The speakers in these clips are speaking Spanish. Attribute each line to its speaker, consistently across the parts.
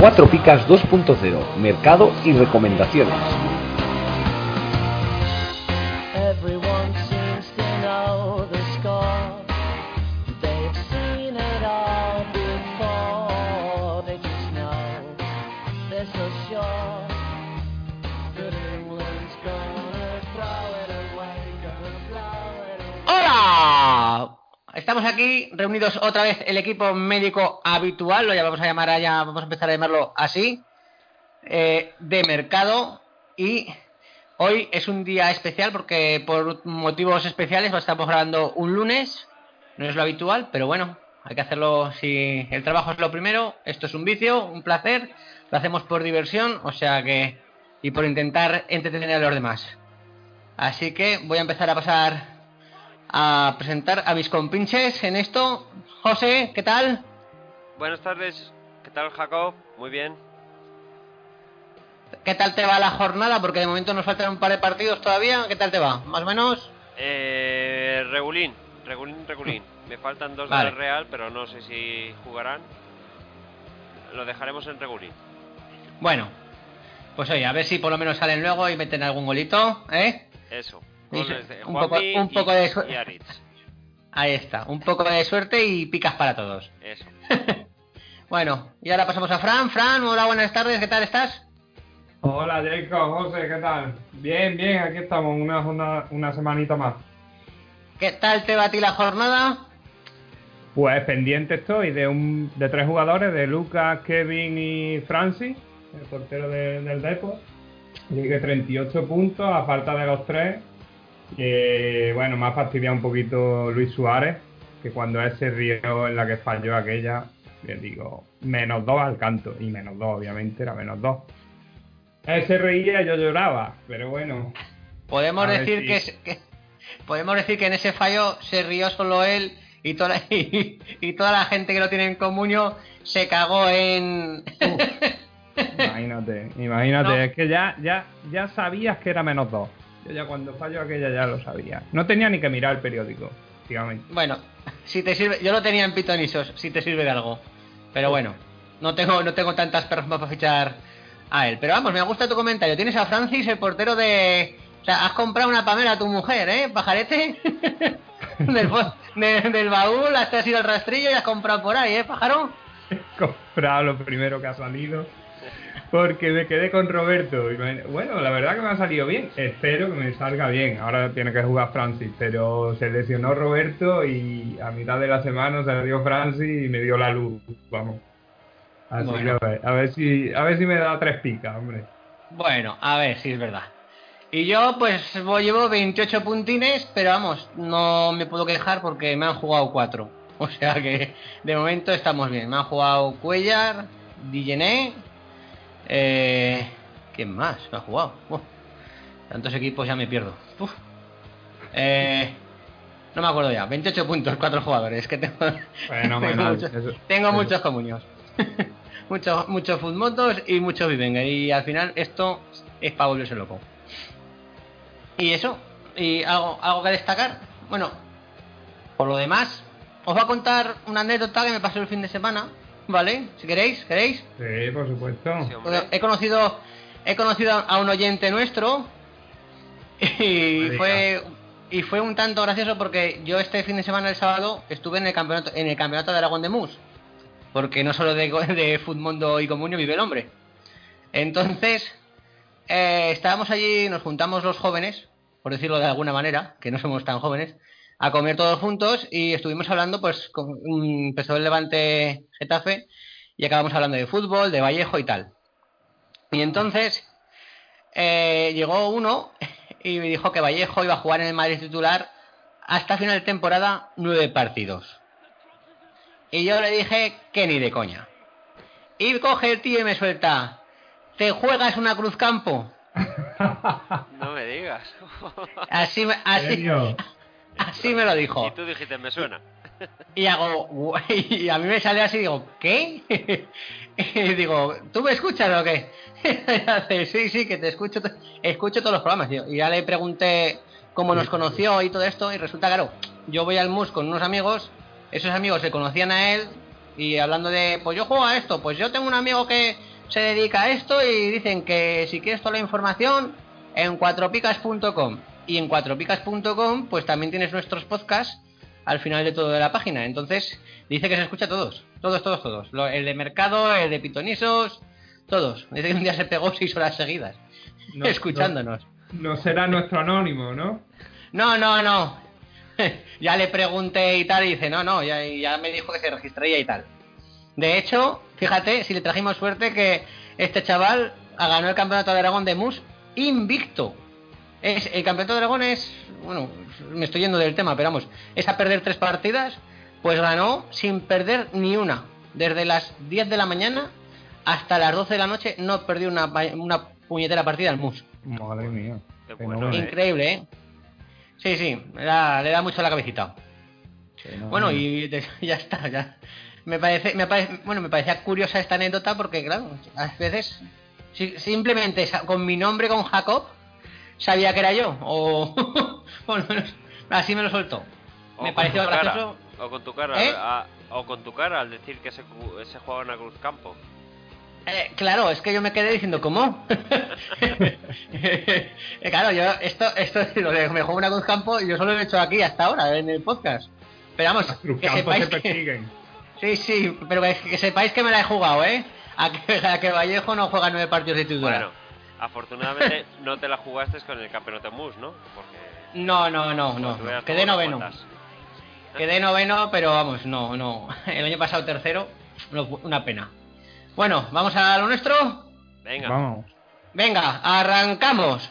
Speaker 1: Cuatro Picas 2.0, mercado y recomendaciones.
Speaker 2: Reunidos otra vez el equipo médico habitual, lo ya vamos a llamar allá, vamos a empezar a llamarlo así, eh, de mercado. Y hoy es un día especial porque por motivos especiales estamos grabando un lunes, no es lo habitual, pero bueno, hay que hacerlo si el trabajo es lo primero, esto es un vicio, un placer, lo hacemos por diversión, o sea que y por intentar entretener a los demás. Así que voy a empezar a pasar a presentar a mis compinches en esto. José, ¿qué tal?
Speaker 3: Buenas tardes, ¿qué tal Jacob? Muy bien.
Speaker 2: ¿Qué tal te va la jornada? Porque de momento nos faltan un par de partidos todavía. ¿Qué tal te va? ¿Más o menos?
Speaker 3: Eh, regulín, regulín, regulín. Me faltan dos
Speaker 2: Vale.
Speaker 3: del Real, pero no sé si jugarán. Lo dejaremos en regulín.
Speaker 2: Bueno, pues oye, a ver si por lo menos salen luego y meten algún golito, ¿eh?
Speaker 3: Eso.
Speaker 2: Y
Speaker 3: Goles de
Speaker 2: un poco-
Speaker 3: Juanmi
Speaker 2: un poco
Speaker 3: y-
Speaker 2: de su-
Speaker 3: y Aritz.
Speaker 2: Ahí está, un poco de suerte y picas para todos.
Speaker 3: Eso.
Speaker 2: Bueno, y ahora pasamos a Fran. Fran, hola, buenas tardes, ¿qué tal estás?
Speaker 4: Hola Jacob, José, ¿qué tal? Bien, bien, aquí estamos, una, una, una semanita más.
Speaker 2: ¿Qué tal te va a ti la jornada?
Speaker 4: Pues pendiente estoy de un de tres jugadores, de Lucas, Kevin y Francis, el portero de- del Depor. Llegué 38 puntos, a falta de los tres. Que, bueno, me ha fastidiado un poquito Luis Suárez, que cuando él se rió en la que falló aquella, le digo, menos dos al canto. Y menos dos, obviamente, era menos dos. Él se reía y yo lloraba, pero bueno,
Speaker 2: Podemos decir
Speaker 4: si-
Speaker 2: que, es- que- podemos decir que en ese fallo se rió solo él y toda la, y, y toda la gente que lo tiene en comunio se cagó en
Speaker 4: Imagínate, imagínate,
Speaker 2: No.
Speaker 4: es que ya, ya, ya sabías que era menos dos. Yo ya cuando falló aquella ya lo sabía. No tenía ni que mirar el periódico, prácticamente.
Speaker 2: bueno, si te sirve, yo lo tenía en pitonisos, si te sirve de algo. Pero bueno, no tengo no tengo tantas perras para fichar a él, pero vamos, me gusta tu comentario. Tienes a Francis, el portero de o sea, has comprado una pamela a tu mujer, ¿eh? Pajarete. del, de- del baúl hasta has ido al rastrillo y has comprado por ahí, ¿eh, pájaro?
Speaker 4: He comprado lo primero que ha salido. Porque me quedé con Roberto. Bueno, la verdad que me ha salido bien. Espero que me salga bien. Ahora tiene que jugar Francis. Pero se lesionó Roberto y a mitad de la semana se le dio Francis y me dio la luz. Vamos. Así
Speaker 2: Bueno.
Speaker 4: que a ver, a ver si, a ver si me da tres picas, hombre.
Speaker 2: Bueno, a ver si es verdad. Y yo pues voy- llevo 28 puntines, pero vamos, no me puedo quejar porque me han jugado 4. O sea que de momento estamos bien. Me han jugado Cuellar, Digené, eh, ¿quién más ha jugado? Uf, tantos equipos ya me pierdo. Uf. Eh, no me acuerdo ya, 28 puntos, 4 jugadores. Que tengo,
Speaker 4: Fenomenal.
Speaker 2: tengo, muchos-
Speaker 4: Eso-
Speaker 2: tengo
Speaker 4: eso-
Speaker 2: muchos comunios. muchos muchos y muchos vivenga. Y al final esto es para volverse loco. Y eso, y algo, algo que destacar. Bueno, por lo demás, os voy a contar una anécdota que me pasó el fin de semana, ¿vale? Si queréis, ¿queréis?
Speaker 4: Sí, por supuesto.
Speaker 3: Sí, hombre.
Speaker 2: Bueno, he conocido he conocido a un oyente nuestro y fue y fue un tanto gracioso porque yo este fin de semana el sábado estuve en el campeonato en el campeonato de Aragón de Mus porque no solo de, de Futmundo y Comunio vive el hombre entonces eh, estábamos allí nos juntamos los jóvenes por decirlo de alguna manera que no somos tan jóvenes a comer todos juntos y estuvimos hablando pues con, mm, empezó el Levante Getafe y acabamos hablando de fútbol de Vallejo y tal y entonces eh, llegó uno y me dijo que Vallejo iba a jugar en el Madrid titular hasta final de temporada nueve partidos. Y yo le dije que ni de coña. Y coge el tío y me suelta. ¿Te juegas una cruz campo?
Speaker 3: No me digas.
Speaker 2: Así me,
Speaker 4: ¿En
Speaker 2: así? Así me lo dijo.
Speaker 3: y tú dijiste, me suena.
Speaker 2: Y hago, y a mí me sale así, digo, ¿qué? Y digo, ¿tú me escuchas o qué? Y hace, sí, sí, que te escucho, escucho todos los programas, tío. Y ya le pregunté cómo nos conoció y todo esto, y resulta, claro, yo voy al MUS con unos amigos, esos amigos se conocían a él, y hablando de, pues yo juego a esto, pues yo tengo un amigo que se dedica a esto y dicen que si quieres toda la información en cuatropicas.com y en cuatropicas.com pues también tienes nuestros podcasts al final de todo de la página. Entonces dice que se escucha a todos, todos, todos, todos. El de mercado, el de pitonisos, todos. Dice que un día se pegó seis horas seguidas
Speaker 4: No-
Speaker 2: escuchándonos.
Speaker 4: No, no será nuestro anónimo, ¿no?
Speaker 2: No, no, no. ya le pregunté y tal, y dice, no, no, ya, ya me dijo que se registraría y tal. De hecho, fíjate, si le trajimos suerte que este chaval ganó el campeonato de Aragón de Mus invicto. Es, el campeonato de Aragón es, bueno, me estoy yendo del tema, pero vamos, es a perder tres partidas, pues ganó sin perder ni una. Desde las 10 de la mañana hasta las 12 de la noche no perdió una, una puñetera partida al Mus.
Speaker 4: Madre mía.
Speaker 3: Qué bueno, ¿eh?
Speaker 2: Increíble, ¿eh? Sí, sí, le da, le da mucho a la cabecita. Bueno, y de- ya está, ya. Me parece, me parece, bueno, me parecía curiosa esta anécdota porque, claro, a veces si- simplemente con mi nombre, con Jacob, sabía que era yo. O, o no, así me lo soltó.
Speaker 3: O
Speaker 2: Me pareció
Speaker 3: tu cara,
Speaker 2: gracioso.
Speaker 3: O con tu cara,
Speaker 2: ¿Eh?
Speaker 3: a- o con tu cara al decir que se, cu- se juega en la Cruz Campo.
Speaker 2: Eh, claro, es que yo me quedé diciendo, ¿cómo? Eh, claro, yo, esto, esto, lo de me juego una Cruz Campo, yo solo lo he hecho aquí hasta ahora, en el podcast. Pero vamos, que sepáis
Speaker 4: se
Speaker 2: que. Sí, sí, pero que, que sepáis que me la he jugado, ¿eh? A que, a que Vallejo no juega nueve partidos de titular.
Speaker 3: Bueno, afortunadamente no te la jugaste con el campeonato MUS, ¿no? Porque
Speaker 2: No, no, no, no. Quedé noveno. Quedé noveno, pero vamos, no, no. El año pasado tercero, no, una pena. Bueno, ¿vamos a lo nuestro?
Speaker 3: Venga,
Speaker 4: Vamos.
Speaker 2: Venga, arrancamos.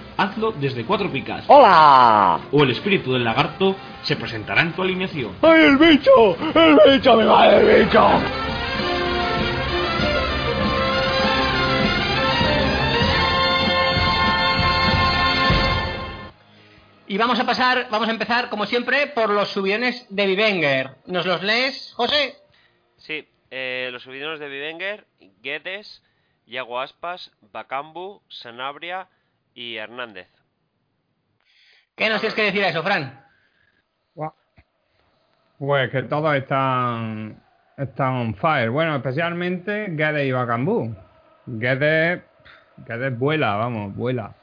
Speaker 5: hazlo desde Cuatro Picas.
Speaker 6: ¡Hola!
Speaker 5: O el espíritu del lagarto se presentará en tu alineación.
Speaker 7: ¡Ay, el bicho! ¡El bicho! ¡Me va el bicho!
Speaker 2: Y vamos a pasar, vamos a empezar, como siempre, por los subiones de Vivenger. ¿Nos los lees, José?
Speaker 3: sí, eh, los subidones de Vivenger, Guedes, Yago Aspas, Bacambu, Sanabria y Hernández.
Speaker 2: ¿Qué nos tienes que decir a eso, Fran?
Speaker 4: Pues que todos están, están on fire. Bueno, especialmente Guedes y Bacambú. Guedes, Guedes vuela, vamos, vuela.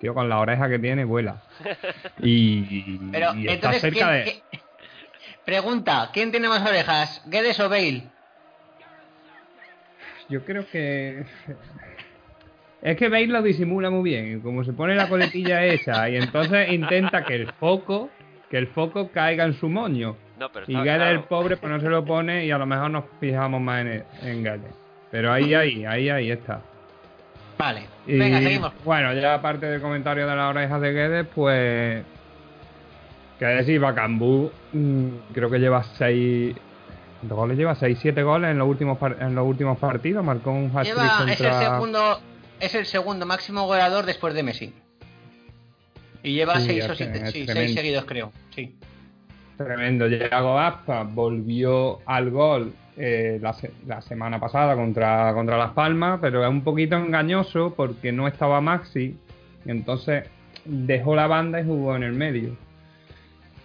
Speaker 4: Tío, con la oreja que tiene, vuela. Y,
Speaker 2: Pero,
Speaker 4: y está
Speaker 2: entonces,
Speaker 4: cerca
Speaker 2: ¿quién-
Speaker 4: de...
Speaker 2: Pregunta, ¿quién tiene más orejas, Guedes o Bale?
Speaker 4: Yo creo que... Es que Bale lo disimula muy bien. Como se pone la coletilla esa y entonces intenta que el foco, que el foco caiga en su moño.
Speaker 3: No, pero
Speaker 4: Y Guedes,
Speaker 3: claro.
Speaker 4: el pobre, pues no se lo pone y a lo mejor nos fijamos más en, en Guedes. Pero ahí, ahí, ahí, ahí está.
Speaker 2: Vale,
Speaker 4: Y,
Speaker 2: venga, seguimos.
Speaker 4: Bueno, ya aparte del comentario de las orejas de Guedes, pues. Guedes y Bacambú, mm, creo que lleva 6. ¿Cuántos goles lleva? 6, 7 goles en los últimos, par- en los últimos partidos. Marcó un hat-trick contra.
Speaker 2: es el segundo, es el segundo máximo goleador después de Messi. Y lleva
Speaker 4: Sí,
Speaker 2: seis o siete, sí, seis seguidos creo. Sí.
Speaker 4: Tremendo. Yago Aspas volvió al gol eh, la, la semana pasada contra, contra Las Palmas, pero es un poquito engañoso porque no estaba Maxi. Y entonces dejó la banda y jugó en el medio.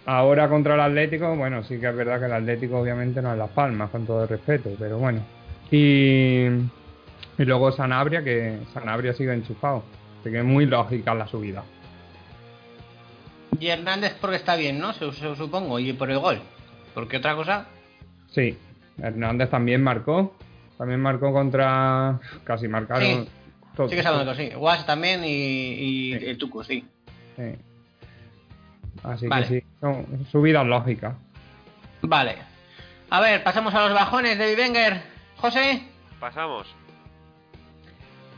Speaker 4: Ahora contra el Atlético, bueno, sí que es verdad que el Atlético obviamente no es Las Palmas, con todo el respeto, pero bueno. Y, y luego Sanabria, que Sanabria sigue enchufado. Así que es muy lógica la subida.
Speaker 2: Y Hernández porque está bien, ¿no? Su- supongo, y por el gol. Porque otra cosa.
Speaker 4: Sí, Hernández también marcó. También marcó contra. Casi marcaron.
Speaker 2: Sí,
Speaker 4: todos.
Speaker 2: Sí que sabemos sí. Guas también y, y
Speaker 4: Sí.
Speaker 2: el Tucu, sí.
Speaker 4: Sí. Así
Speaker 2: Vale.
Speaker 4: que sí, son subidas lógicas.
Speaker 2: Vale. A ver, pasamos a los bajones de Vivenger. José.
Speaker 3: Pasamos.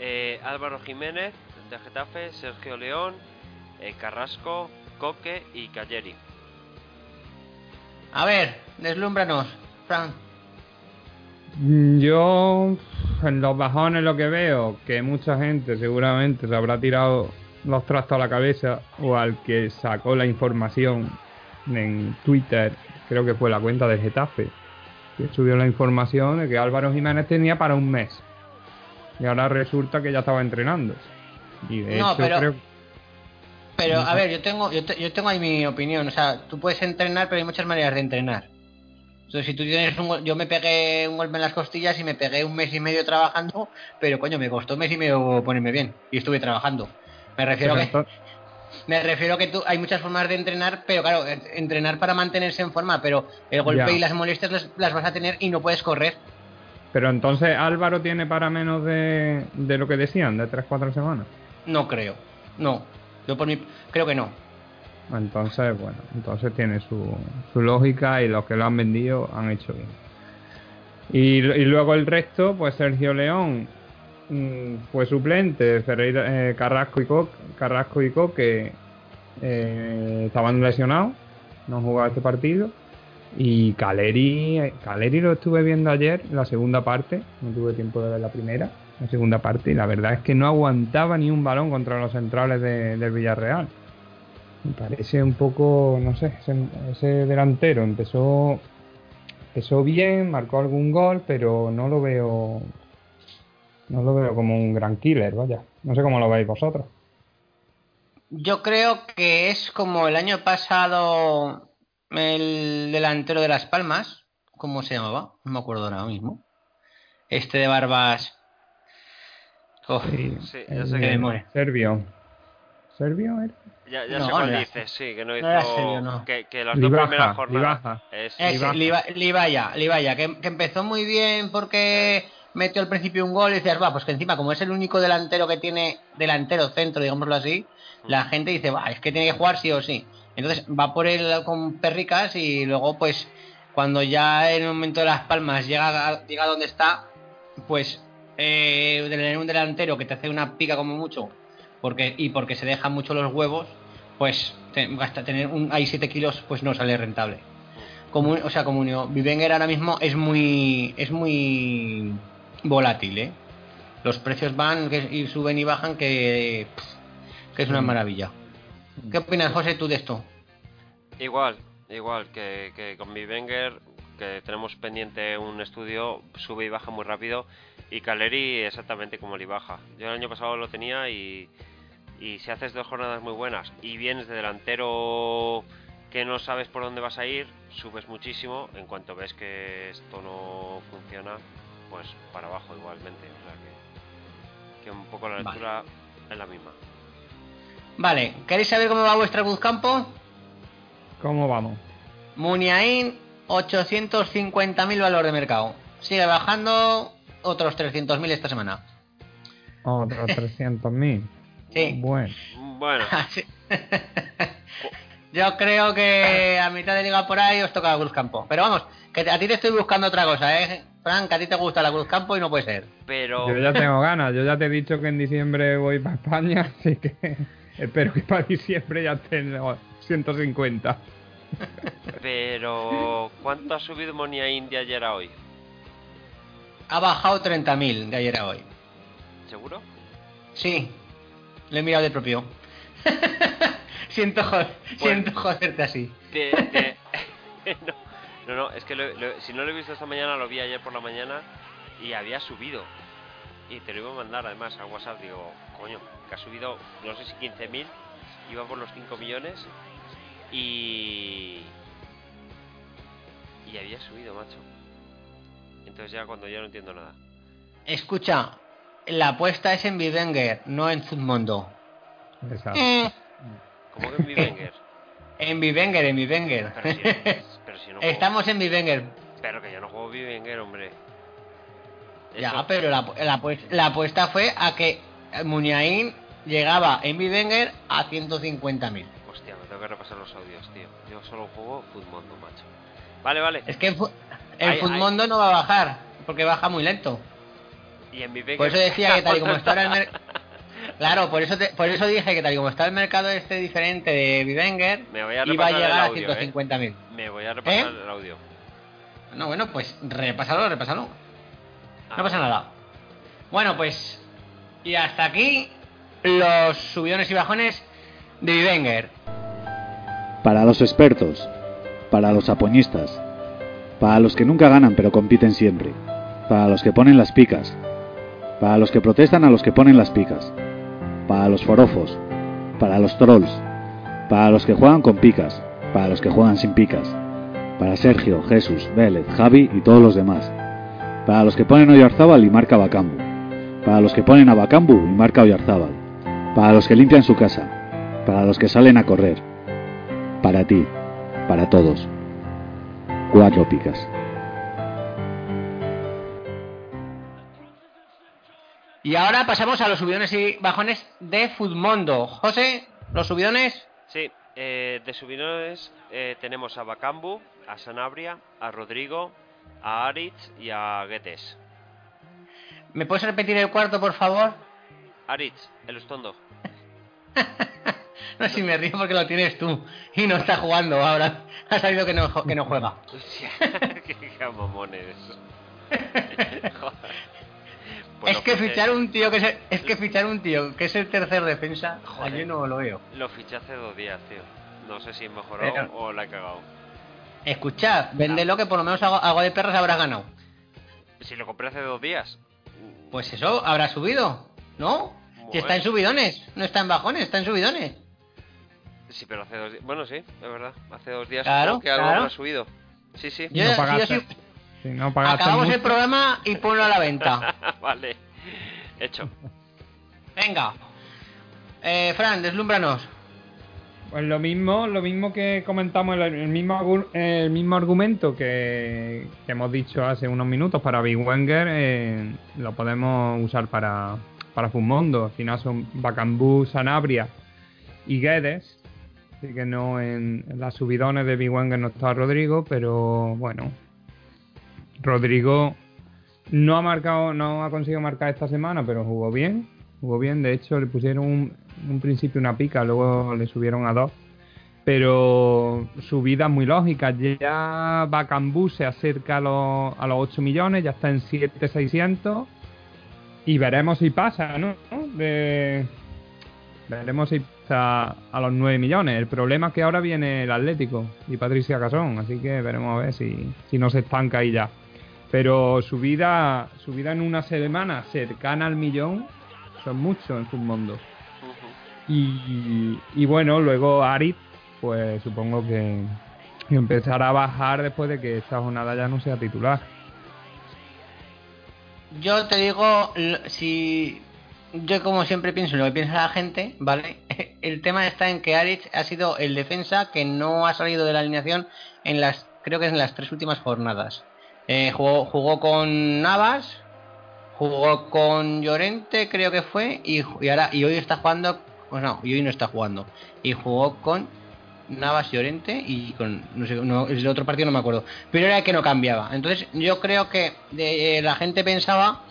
Speaker 3: Eh, Álvaro Jiménez, del Getafe, Sergio León, eh, Carrasco, Coque y Calleri.
Speaker 2: A ver, deslúmbranos, Fran.
Speaker 4: Mm, Yo, en los bajones lo que veo, que mucha gente seguramente se habrá tirado los trastos a la cabeza o al que sacó la información en Twitter, creo que fue la cuenta del Getafe, que subió la información de que Álvaro Jiménez tenía para un mes. Y ahora resulta que ya estaba entrenando. Y de
Speaker 2: No,
Speaker 4: hecho
Speaker 2: pero-
Speaker 4: creo
Speaker 2: Pero, a ver, yo tengo, yo, te- yo tengo ahí mi opinión. O sea, tú puedes entrenar, pero hay muchas maneras de entrenar. Entonces, si tú tienes un yo me pegué un golpe en las costillas y me pegué un mes y medio trabajando, pero coño, me costó un mes y medio ponerme bien. Y estuve trabajando. Me refiero
Speaker 4: pero
Speaker 2: que, me refiero que tú, hay muchas formas de entrenar, pero claro, en- entrenar para mantenerse en forma, pero el golpe
Speaker 4: Ya.
Speaker 2: y las molestias las, las vas a tener y no puedes correr.
Speaker 4: Pero entonces Álvaro tiene para menos de, de lo que decían, de 3-4 semanas.
Speaker 2: No creo. No. Yo por mi, creo que no.
Speaker 4: Entonces, bueno, entonces tiene su, su lógica y los que lo han vendido han hecho bien. Y, y luego el resto, pues Sergio León mm, fue suplente, Ferreira, eh, Carrasco y Coque, Carrasco y Coque eh, estaban lesionados, no han jugado este partido. Y Caleri, Caleri lo estuve viendo ayer, la segunda parte, no tuve tiempo de ver la primera, la segunda parte, y la verdad es que no aguantaba ni un balón contra los centrales de- del Villarreal. Me parece un poco, no sé, ese, ese delantero empezó, empezó bien, marcó algún gol, pero no lo veo, no lo veo como un gran killer, vaya. No sé cómo lo veis vosotros.
Speaker 2: Yo creo que es como el año pasado el delantero de Las Palmas, ¿cómo se llamaba? No me acuerdo ahora mismo. Este de barbas. Oh,
Speaker 4: Sí,
Speaker 3: Sí, ya sé
Speaker 2: que.
Speaker 4: Serbio. ¿Serbio era?
Speaker 3: Ya, ya
Speaker 2: No,
Speaker 3: sé
Speaker 2: no
Speaker 3: cuál
Speaker 2: era-
Speaker 3: dices, sí, que no hizo.
Speaker 2: no serio, no.
Speaker 3: Que, que las dos
Speaker 4: Livaja,
Speaker 3: primeras jornadas. Es,
Speaker 2: Livaya, Livaya, que, que empezó muy bien porque metió al principio un gol y decías, va, pues que encima, como es el único delantero que tiene delantero centro, digámoslo así, la gente dice, va, es que tiene que jugar sí o sí. Entonces va por él con perricas y luego, pues, cuando ya en el momento de las palmas llega, a- llega donde está, pues, eh, tener un delantero que te hace una pica como mucho porque y porque se dejan mucho los huevos, pues te- hasta tener un, ahí 7 kilos, pues no sale rentable. Como, o sea, como Vivenger ahora mismo es muy es muy volátil, ¿eh? Los precios van que, y suben y bajan que, pff, que es una maravilla. ¿Qué opinas, José, tú de esto?
Speaker 3: Igual, igual que, que con mi Wenger, que tenemos pendiente un estudio, sube y baja muy rápido. Y Caleri exactamente como le baja. Yo el año pasado lo tenía y, y si haces dos jornadas muy buenas y vienes de delantero que no sabes por dónde vas a ir, subes muchísimo. En cuanto ves que esto no funciona, pues para abajo igualmente. O sea que, que un poco la
Speaker 2: Vale.
Speaker 3: lectura es la misma.
Speaker 2: Vale, ¿queréis saber cómo va vuestra Buzcampo?
Speaker 4: ¿Cómo vamos?
Speaker 2: Muniain, 850.000 valor de mercado. Sigue bajando otros 300.000 esta semana.
Speaker 4: Otros 300.000.
Speaker 2: Sí.
Speaker 4: Bueno.
Speaker 3: Bueno,
Speaker 2: Yo creo que a mitad de liga por ahí os toca Cruzcampo. Pero vamos, que a ti te estoy buscando otra cosa, ¿eh? Frank, a ti te gusta la Cruzcampo y no puede ser.
Speaker 3: pero...
Speaker 4: Yo ya tengo ganas. Yo ya te he dicho que en diciembre voy para España, así que espero que para diciembre ya estén los 150.
Speaker 3: Pero, ¿cuánto ha subido Monia India ayer a hoy?
Speaker 2: Ha bajado 30.000 de ayer a hoy.
Speaker 3: ¿Seguro?
Speaker 2: Sí, lo he mirado de propio. siento, joder, siento joderte así.
Speaker 3: Te- te- no, no, no, es que lo- lo- si no lo he visto esta mañana, lo vi ayer por la mañana y había subido. Y te lo iba a mandar además a WhatsApp. Digo, coño, que ha subido, no sé si 15.000, iba por los 5 millones y. Y había subido, macho. Entonces ya cuando ya no entiendo nada.
Speaker 2: Escucha, la apuesta es en Vivenger, no en Zudmondo.
Speaker 4: Exacto.
Speaker 2: Mm,
Speaker 3: ¿Cómo que en mi Wenger?
Speaker 2: en Vivenger, en Vivenger.
Speaker 3: Pero si, pero si no juego-
Speaker 2: Estamos en Vivenger.
Speaker 3: Pero que yo no juego Wenger, hombre.
Speaker 2: Ya, pero la, la apuesta fue a que Muniain llegaba en Vivenger a 150.000.
Speaker 3: Hostia, me tengo que repasar los audios, tío. Yo solo juego Footmondo, macho. Vale, vale.
Speaker 2: Es que en
Speaker 3: Ay,
Speaker 2: Futmundo no va a bajar, porque baja muy lento.
Speaker 3: Y en mi Wenger-
Speaker 2: Por eso decía que tal y como está el mer- Claro, por eso te- por eso dije que tal y como está el mercado este diferente de Bivenger,
Speaker 3: Me voy a
Speaker 2: iba a llegar
Speaker 3: el
Speaker 2: a
Speaker 3: audio, ¿eh?
Speaker 2: 150.000.
Speaker 3: Me voy a repasar
Speaker 2: ¿Eh?
Speaker 3: el audio.
Speaker 2: No, bueno, pues repásalo, repásalo.
Speaker 3: Ah,
Speaker 2: No pasa nada. Bueno, pues. Y hasta aquí los subidones y bajones de Bivenger.
Speaker 8: Para los expertos, para los apoñistas, para los que nunca ganan pero compiten siempre, para los que ponen las picas, para los que protestan a los que ponen las picas, para los forofos, para los trolls, para los que juegan con picas, para los que juegan sin picas, para Sergio, Jesús, Vélez, Javi y todos los demás, para los que ponen Oyarzábal y marca Bacambu, para los que ponen a Bacambu y marca Oyarzábal, para los que limpian su casa, para los que salen a correr, para ti, para todos. Cuatro picas.
Speaker 2: Y ahora pasamos a los subidones y bajones de Futmundo. José, los subidones.
Speaker 3: Sí, eh, de subidones eh, tenemos a Bacambu, a Sanabria, a Rodrigo, a Aritz y a Guedes.
Speaker 2: ¿Me puedes repetir el cuarto, por favor?
Speaker 3: Aritz, el Ustondo.
Speaker 2: No, si me río porque lo tienes tú y no está jugando ahora. Ha salido que no, que no juega.
Speaker 3: Qué mamones. Joder. Pues
Speaker 2: es que
Speaker 3: fiché-
Speaker 2: fichar un tío que es el, es que fichar un tío que es el tercer defensa,
Speaker 3: Joder.
Speaker 2: yo no lo veo.
Speaker 3: Lo fiché hace dos días, tío. No sé si he mejorado
Speaker 2: Pero-
Speaker 3: o la he cagado.
Speaker 2: Escuchad, véndelo que por lo menos algo, algo de perras habrá ganado.
Speaker 3: Si lo compré hace dos días.
Speaker 2: Pues eso, habrá subido, ¿no? Si está en subidones, no está en bajones, está en subidones.
Speaker 3: Sí, pero hace dos días. Bueno, sí, es verdad. Hace dos días
Speaker 2: Claro,
Speaker 3: que algo
Speaker 2: claro.
Speaker 3: ha subido. Sí, sí.
Speaker 2: Yo,
Speaker 4: no
Speaker 2: yo
Speaker 4: pagaste,
Speaker 2: sí-
Speaker 4: si no pagaste
Speaker 2: acabamos
Speaker 4: mucho,
Speaker 2: el programa y ponlo a la venta.
Speaker 3: vale. Hecho.
Speaker 2: Venga. Eh, Fran, deslúmbranos.
Speaker 4: Pues lo mismo, lo mismo que comentamos, el, mismo, el mismo argumento que, que hemos dicho hace unos minutos para Big Wenger, eh, lo podemos usar para, para Fumondo. Al final son Bacambú, Sanabria y Guedes. Así que no en, en las subidones de Big Wenger no está Rodrigo, pero bueno. Rodrigo no ha marcado, no ha conseguido marcar esta semana, pero jugó bien. Jugó bien, de hecho le pusieron un, un principio una pica, luego le subieron a dos. Pero subidas muy lógicas. Ya Bacambú se acerca a los, a los 8 millones, ya está en 7,600. Y veremos si pasa, ¿no? De- veremos si pasa a los 9 millones. El problema es que ahora viene el Atlético y Patricia Casón, así que veremos a ver si, si no se estanca ahí ya. Pero subida, subida en una semana cercana al millón son muchos en su mundo. Y, bueno, luego Arit, pues supongo que empezará a bajar después de que esta jornada ya no sea titular.
Speaker 2: Yo te digo, si yo como siempre pienso en lo que piensa la gente, ¿vale? El tema está en que Aritz ha sido el defensa que no ha salido de la alineación en las, creo que es en las tres últimas jornadas. Eh, jugó, jugó con Navas, jugó con Llorente, creo que fue, y ahora y hoy está jugando, pues no, y hoy no está jugando. Y jugó con Navas Llorente y con no sé, no, el otro partido no me acuerdo, pero era el que no cambiaba. Entonces yo creo que de- eh, la gente pensaba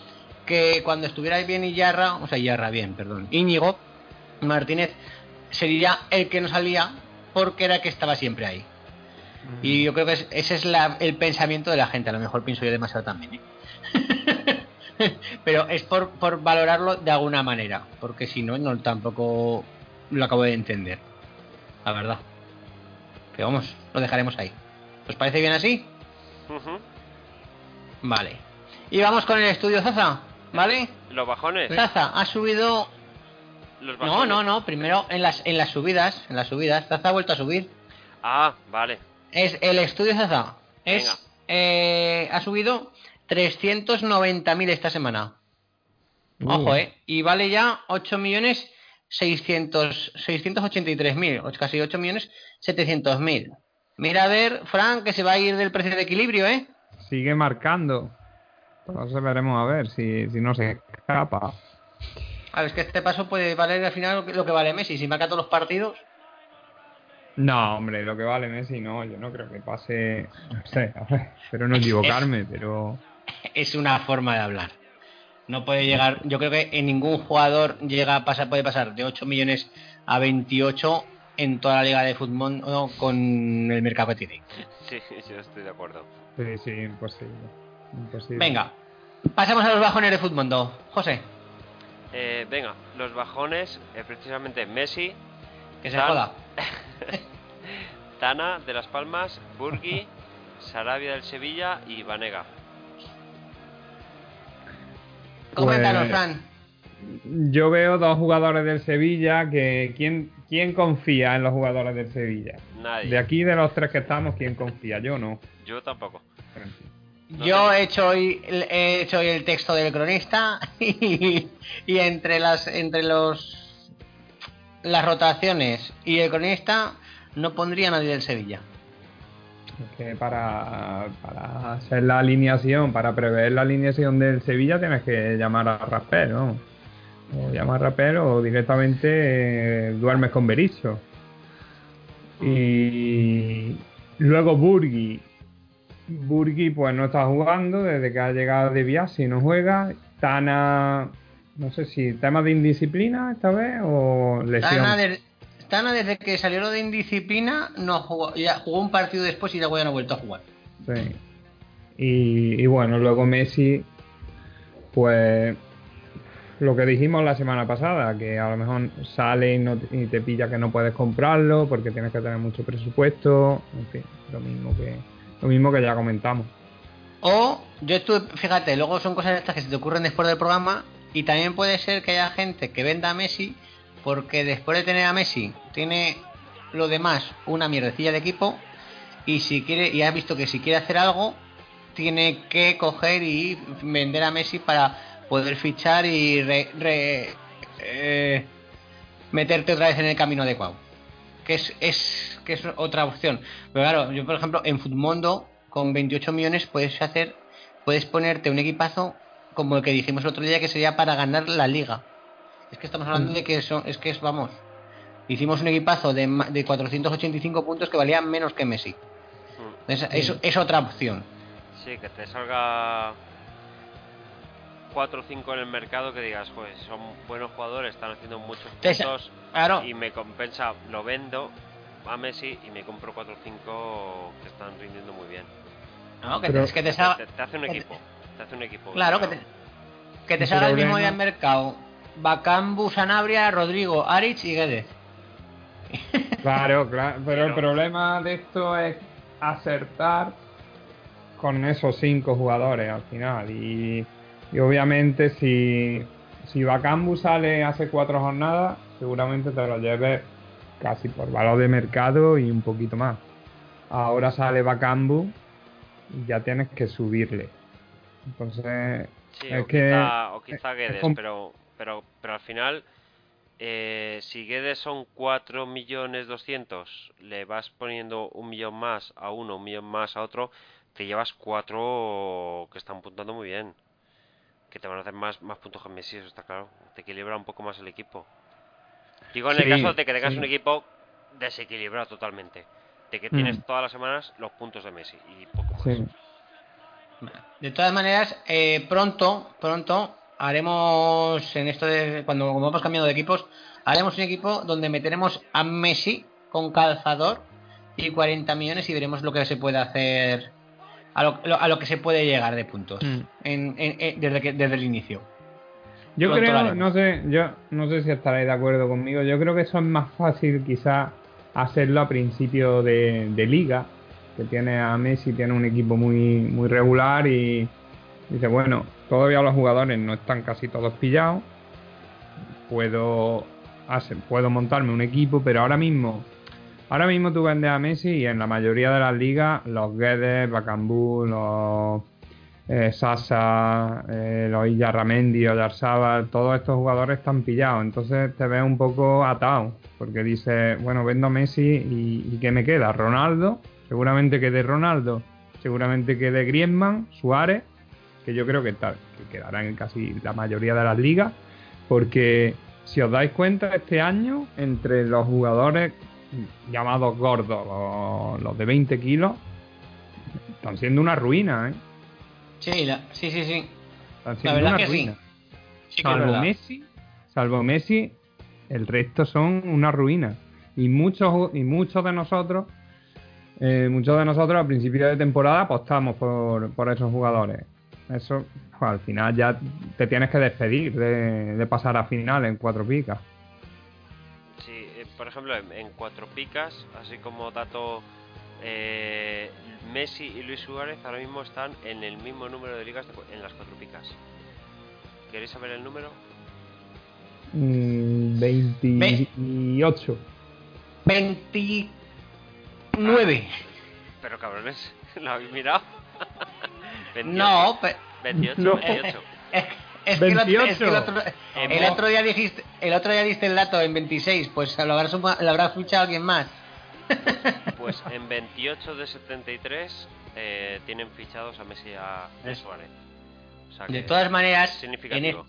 Speaker 2: que cuando estuviera bien Iyarra, o sea, Iyarra bien, perdón, Íñigo Martínez sería el que no salía porque era el que estaba siempre ahí. Y yo creo que es- ese es la- el pensamiento de la gente. A lo mejor pienso yo demasiado también. ¿eh? Pero es por, por valorarlo de alguna manera. Porque si no, no tampoco lo acabo de entender. La verdad. Pero vamos, lo dejaremos ahí. ¿Os parece bien así? Vale. Y vamos con el estudio Zaza. ¿Vale?
Speaker 3: Los bajones.
Speaker 2: Zaza ha subido.
Speaker 3: Los
Speaker 2: No,
Speaker 3: bajones.
Speaker 2: no, no. Primero en las, en las subidas. En las subidas. Zaza ha vuelto a subir.
Speaker 3: Ah, vale.
Speaker 2: Es el estudio Zaza. Es, eh, ha subido 390.000 esta semana. Ojo, eh. Y vale ya 8 millones 600, 683.000. o Casi 8 millones 700.000. Mira a ver, Frank, que se va a ir del precio de equilibrio, ¿eh?
Speaker 4: Sigue marcando. Entonces veremos a ver si, si no se escapa.
Speaker 2: A ver, es que este paso puede valer al final lo que, lo que vale Messi. Si marca todos los partidos.
Speaker 4: No, hombre, lo que vale Messi no, yo no creo que pase, no sé, a ver, espero no equivocarme, pero
Speaker 2: Es una forma de hablar. No puede llegar, yo creo que en ningún jugador llega a pasar, puede pasar de 8 millones a 28 en toda la liga de fútbol ¿no? con el mercado que tiene.
Speaker 3: Sí, yo estoy de acuerdo.
Speaker 4: Sí, sí, imposible. imposible.
Speaker 2: Venga, pasamos a los bajones de fútbol. José,
Speaker 3: Eh, venga, los bajones, eh, precisamente Messi,
Speaker 2: que se
Speaker 3: Tan-
Speaker 2: joda.
Speaker 3: Tana de Las Palmas, Burgi, Sarabia del Sevilla y Vanega.
Speaker 2: Coméntanos,
Speaker 4: Pues-
Speaker 2: Fran.
Speaker 4: Yo veo dos jugadores del Sevilla que. ¿quién, ¿Quién confía en los jugadores del Sevilla?
Speaker 3: Nadie.
Speaker 4: De aquí, de los tres que estamos, ¿quién confía? Yo no.
Speaker 3: Yo tampoco. No
Speaker 2: Yo he hecho hoy he hecho hoy el texto del cronista y, y entre las entre los las rotaciones y el cronista no pondría a nadie del Sevilla.
Speaker 4: Que para, para hacer la alineación, para prever la alineación del Sevilla, tienes que llamar a Rapper, ¿no? O llamar a Rapper o directamente eh, duermes con Berizzo. Y luego Burgi. Burgi pues no está jugando desde que ha llegado de Biasi, no juega. Tana, no sé si tema de indisciplina esta vez o lesión.
Speaker 2: Tana, Tana desde que salió lo de indisciplina no jugó, ya jugó un partido después y luego ya no ha vuelto a jugar.
Speaker 4: Sí. Y, y bueno, luego Messi, pues lo que dijimos la semana pasada, que a lo mejor sale y, no- y te pilla que no puedes comprarlo porque tienes que tener mucho presupuesto, en fin, lo mismo que lo mismo que ya comentamos.
Speaker 2: O yo estuve, fíjate, luego son cosas estas que se te ocurren después del programa y también puede ser que haya gente que venda a Messi porque después de tener a Messi tiene lo demás una mierdecilla de equipo y si quiere y ha visto que si quiere hacer algo tiene que coger y vender a Messi para poder fichar y re- eh, meterte otra vez en el camino adecuado que es, es que es otra opción. Pero claro, yo por ejemplo en Futmundo con 28 millones puedes hacer puedes ponerte un equipazo como el que dijimos el otro día que sería para ganar la liga. Es que estamos hablando de que son es que es vamos. Hicimos un equipazo de, ma- de 485 puntos que valían menos que Messi.
Speaker 3: Mm.
Speaker 2: Es, es- es otra opción.
Speaker 3: Sí, que te salga 4 o 5 en el mercado que digas, pues son buenos jugadores, están haciendo muchos puntos
Speaker 2: Claro,
Speaker 3: y me compensa, lo vendo a Messi y me compro 4 o 5 que están rindiendo muy bien.
Speaker 2: ¿no? que,
Speaker 4: Pero-
Speaker 2: te, es que te salga,
Speaker 3: te- te hace un
Speaker 2: que te-
Speaker 3: equipo, te hace un equipo.
Speaker 2: claro que te, que te salga el mismo día en mercado. Bacambu, Sanabria, Rodrigo, Arich y Guedes.
Speaker 4: Claro, claro, pero el problema de esto es acertar con esos cinco jugadores al final. Y, y obviamente si, si Bakambu sale hace cuatro jornadas, seguramente te lo lleves casi por valor de mercado y un poquito más. Ahora sale Bakambu y ya tienes que subirle. Entonces,
Speaker 3: Sí,
Speaker 4: es
Speaker 3: o,
Speaker 4: que
Speaker 3: quizá, o quizá
Speaker 4: es
Speaker 3: Guedes, pero, pero, pero al final, eh, si Guedes son 4 millones 200, le vas poniendo un millón más a uno, un millón más a otro, te llevas cuatro que están puntando muy bien. Que te van a hacer más, más puntos que Messi, eso está claro. Te equilibra un poco más el equipo. Digo en el caso de que tengas
Speaker 4: sí.
Speaker 3: un equipo desequilibrado totalmente. De que
Speaker 4: Mm.
Speaker 3: tienes todas las semanas los puntos de Messi y poco más.
Speaker 4: sí.
Speaker 2: De todas maneras, eh, pronto, pronto haremos en esto de cuando como vamos cambiando de equipos, haremos un equipo donde meteremos a Messi con calzador y 40 millones y veremos lo que se puede hacer a lo, lo- a lo que se puede llegar de puntos
Speaker 4: Mm.
Speaker 2: en- en- en- desde que desde el inicio.
Speaker 4: Yo
Speaker 2: Pronto
Speaker 4: creo, no sé, yo no sé si estaréis de acuerdo conmigo. Yo creo que eso es más fácil quizás hacerlo a principio de, de liga, que tiene a Messi, tiene un equipo muy, muy regular y dice, bueno, todavía los jugadores no están casi todos pillados. Puedo puedo montarme un equipo, pero ahora mismo, ahora mismo tú vendes a Messi y en la mayoría de las ligas, los Guedes, Bacambú, los eh, Sasa, eh, los Illarramendi, Oyarzábal, todos estos jugadores están pillados. Entonces te ves un poco atado, porque dices, bueno, vendo a Messi y, y ¿qué me queda? Ronaldo, seguramente quede Ronaldo, seguramente quede Griezmann, Suárez, que yo creo que, que quedarán en casi la mayoría de las ligas, porque si os dais cuenta, este año, entre los jugadores llamados gordos, los, los de 20 kilos, están siendo una ruina, ¿eh?
Speaker 2: Sí, la- sí, sí, sí.
Speaker 4: Están
Speaker 2: La
Speaker 4: siendo
Speaker 2: verdad
Speaker 4: una
Speaker 2: que
Speaker 4: ruina.
Speaker 2: Sí que
Speaker 4: salvo. Messi, salvo Messi, el resto son una ruina. Y muchos y muchos de nosotros, eh, muchos de nosotros al principio de temporada apostamos por, por esos jugadores. Eso, pues, al final ya te tienes que despedir de, de pasar a final en cuatro picas.
Speaker 3: Sí, eh, por ejemplo, en, en cuatro picas, así como dato, eh, Messi y Luis Suárez ahora mismo están en el mismo número de ligas de cu- en las cuatro picas. ¿Queréis saber el número?
Speaker 4: Mm, 28.
Speaker 2: 29.
Speaker 3: Pero cabrones, ¿lo habéis mirado? 28,
Speaker 2: No, pe-
Speaker 3: 28,
Speaker 4: No.
Speaker 3: 28.
Speaker 2: es, es que el otro, es que el
Speaker 4: 28.
Speaker 2: otro-
Speaker 3: Eh,
Speaker 2: el otro día dijiste, el otro día diste el dato en 26, pues lo habrá, lo habrá fichado alguien más.
Speaker 3: Pues en 28 de 73 eh, tienen fichados a Messi y a a Suárez. O sea
Speaker 2: De
Speaker 3: que
Speaker 2: todas maneras, en
Speaker 3: significativo.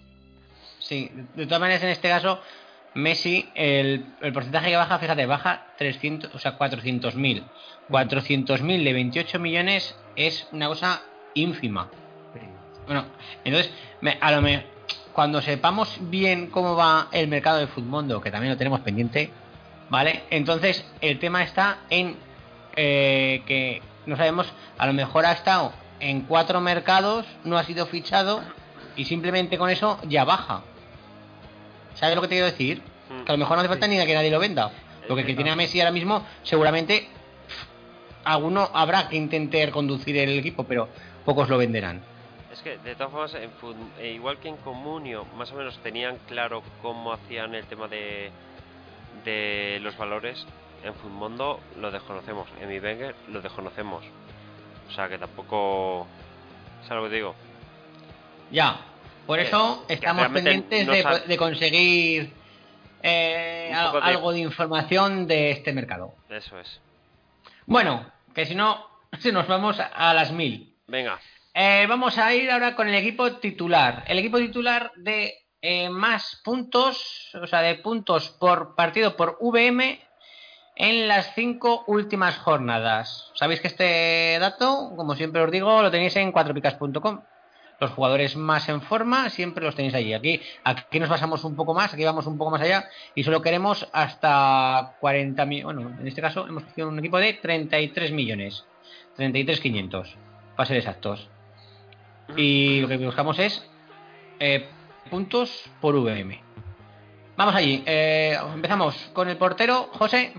Speaker 2: sí, de todas maneras en este caso Messi el, el porcentaje que baja, fíjate, baja 300, o sea, 400.000. 400.000 de 28 millones es una cosa ínfima. Bueno, entonces, me- a lo me- cuando sepamos bien cómo va el mercado del fútbol, que también lo tenemos pendiente, ¿vale? Entonces, el tema está en eh, que no sabemos, a lo mejor ha estado en cuatro mercados, no ha sido fichado y simplemente con eso ya baja. ¿Sabes lo que te quiero decir?
Speaker 3: Mm.
Speaker 2: Que a lo mejor no hace falta ni que nadie lo venda. Porque el que tiene a Messi ahora mismo, seguramente alguno habrá que intentar conducir el equipo, pero pocos lo venderán.
Speaker 3: Es que, de todas formas, en eh, igual que en Comunio, más o menos tenían claro cómo hacían el tema de, de los valores. En Futmundo lo desconocemos. En mi Wenger lo desconocemos. O sea que tampoco. ¿Sabes lo que digo?
Speaker 2: Ya, por
Speaker 3: Que-
Speaker 2: eso estamos pendientes
Speaker 3: no
Speaker 2: de, conseguir eh,
Speaker 3: Un
Speaker 2: al-
Speaker 3: poco de-
Speaker 2: algo de información de este mercado.
Speaker 3: Eso es.
Speaker 2: Bueno, que si no, si nos vamos a las mil.
Speaker 3: Venga.
Speaker 2: Eh, vamos a ir ahora con el equipo titular. El equipo titular de eh, más puntos, o sea, de puntos por partido por VM en las cinco últimas jornadas. Sabéis que este dato, como siempre os digo, lo tenéis en cuatropicas.com. Los jugadores más en forma siempre los tenéis allí. Aquí, aquí nos basamos un poco más, aquí vamos un poco más allá y solo queremos hasta 40 millones. Bueno, en este caso hemos cogido un equipo de 33 millones. 33.500, para ser exactos. Y lo que buscamos es eh, puntos por VM. Vamos allí. eh, empezamos con el portero, José.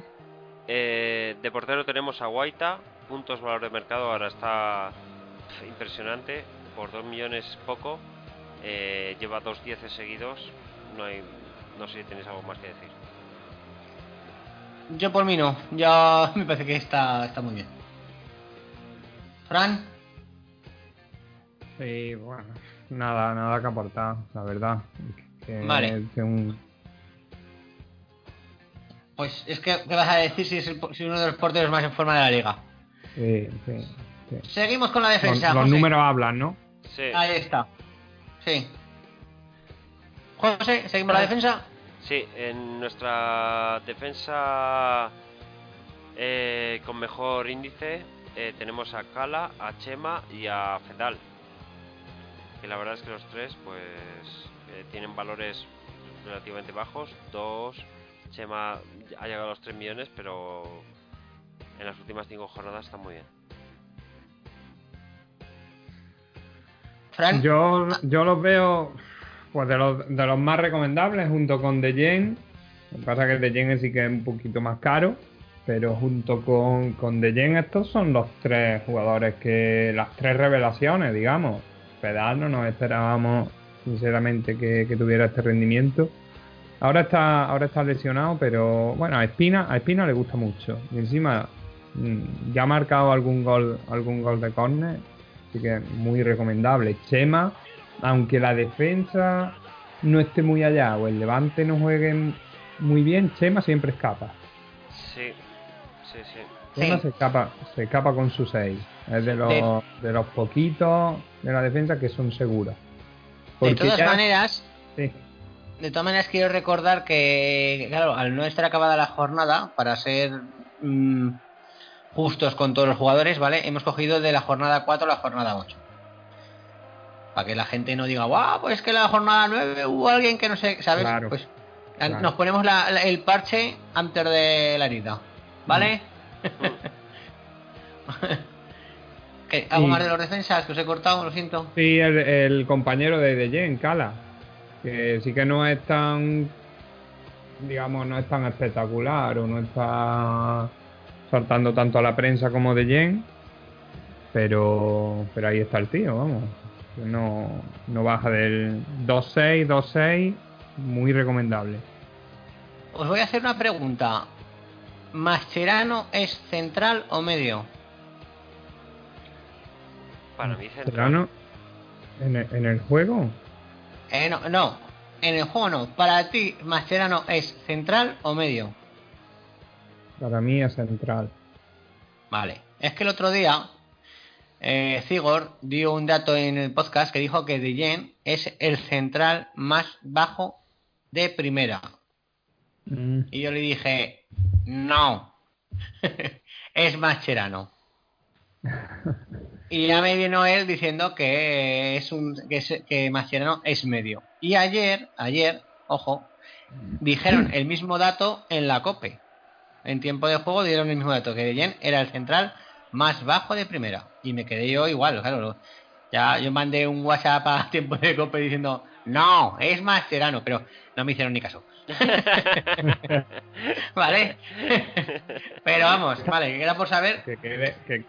Speaker 3: Eh, de portero tenemos a Guaita. Puntos valor de mercado ahora está impresionante. Por 2 millones poco. Lleva dos dieces seguidos. No hay. No sé si tenéis algo más que decir.
Speaker 2: Yo por mí no. Ya me parece que está, está muy bien. Fran.
Speaker 4: Sí, bueno, nada, nada que aportar, la verdad. Que-
Speaker 2: Vale.
Speaker 4: que un-
Speaker 2: Pues es que, ¿qué vas a decir si es el si uno de los porteros más en forma de la liga?
Speaker 4: sí, sí, sí.
Speaker 2: Seguimos con la defensa.
Speaker 4: los
Speaker 2: José.
Speaker 4: números hablan, ¿no?
Speaker 3: Sí.
Speaker 2: Ahí está. Sí. José, seguimos la defensa.
Speaker 3: Sí, en nuestra defensa eh, con mejor índice eh, tenemos a Kala, a Chema y a Fedal. Que la verdad es que los tres pues eh, tienen valores relativamente bajos. Dos, Chema ha llegado a los 3 millones, pero en las últimas 5 jornadas está muy bien.
Speaker 2: Fran.
Speaker 4: Yo, yo los veo pues de los, de los más recomendables junto con The Jen. Lo que pasa es que The Jen sí que es un poquito más caro. Pero junto con, con The Jen estos son los tres jugadores que... Las tres revelaciones, digamos. Pedal no nos esperábamos sinceramente que, que tuviera este rendimiento. Ahora está, ahora está lesionado, pero bueno, a Espina, a Espina le gusta mucho. Y encima mm, ya ha marcado algún gol, algún gol de córner, así que muy recomendable. Chema, aunque la defensa no esté muy allá o el Levante no juegue muy bien, Chema siempre escapa.
Speaker 3: Sí, sí, sí.
Speaker 4: Chema
Speaker 2: Sí.
Speaker 4: se escapa, se escapa con su 6. Es de los, de los poquitos de la defensa que son seguros.
Speaker 2: De
Speaker 4: Porque
Speaker 2: todas
Speaker 4: ya-
Speaker 2: maneras,
Speaker 4: sí.
Speaker 2: de todas maneras quiero recordar que, claro, al no estar acabada la jornada, para ser mm, justos con todos los jugadores, ¿vale? Hemos cogido de la jornada 4 a la jornada 8. Para que la gente no diga, guau, pues es que la jornada 9 hubo alguien que no sé, ¿sabes?
Speaker 4: Claro.
Speaker 2: Pues
Speaker 4: Claro.
Speaker 2: nos ponemos la- la- el parche antes de la herida, ¿vale? ¿Qué? ¿Algo
Speaker 4: Y-
Speaker 2: más de los defensas que os he cortado? Lo siento.
Speaker 4: Sí, el, el compañero de De Jen, Cala, que sí que no es tan, digamos, no es tan espectacular o no está saltando tanto a la prensa como De Jen, pero, pero ahí está el tío, vamos. No, no baja del 2-6, 2-6, muy recomendable.
Speaker 2: Os voy a hacer una pregunta. ¿Mascherano es central o medio?
Speaker 3: Para mí central.
Speaker 4: Serrano, en el, en el juego,
Speaker 2: Eh, no, no, en el juego no. Para ti, ¿Mascherano es central o medio?
Speaker 4: para mí es central.
Speaker 2: Vale. Es que el otro día, eh, dio un dato en el podcast que dijo que De Jen es el central más bajo de primera.
Speaker 4: Mm,
Speaker 2: Y yo le dije, no, es Mascherano. Y ya me vino él diciendo que es un que, es- que Mascherano es medio. Y ayer, ayer, ojo, dijeron el mismo dato en la COPE. En tiempo de juego dieron el mismo dato, que De Jen era el central más bajo de primera. Y me quedé yo igual, claro. Ya yo mandé un WhatsApp a tiempo de COPE diciendo, no, es Mascherano, pero no me hicieron ni caso. ¿Vale? Pero vamos, vale, que queda por saber
Speaker 4: que quede, que,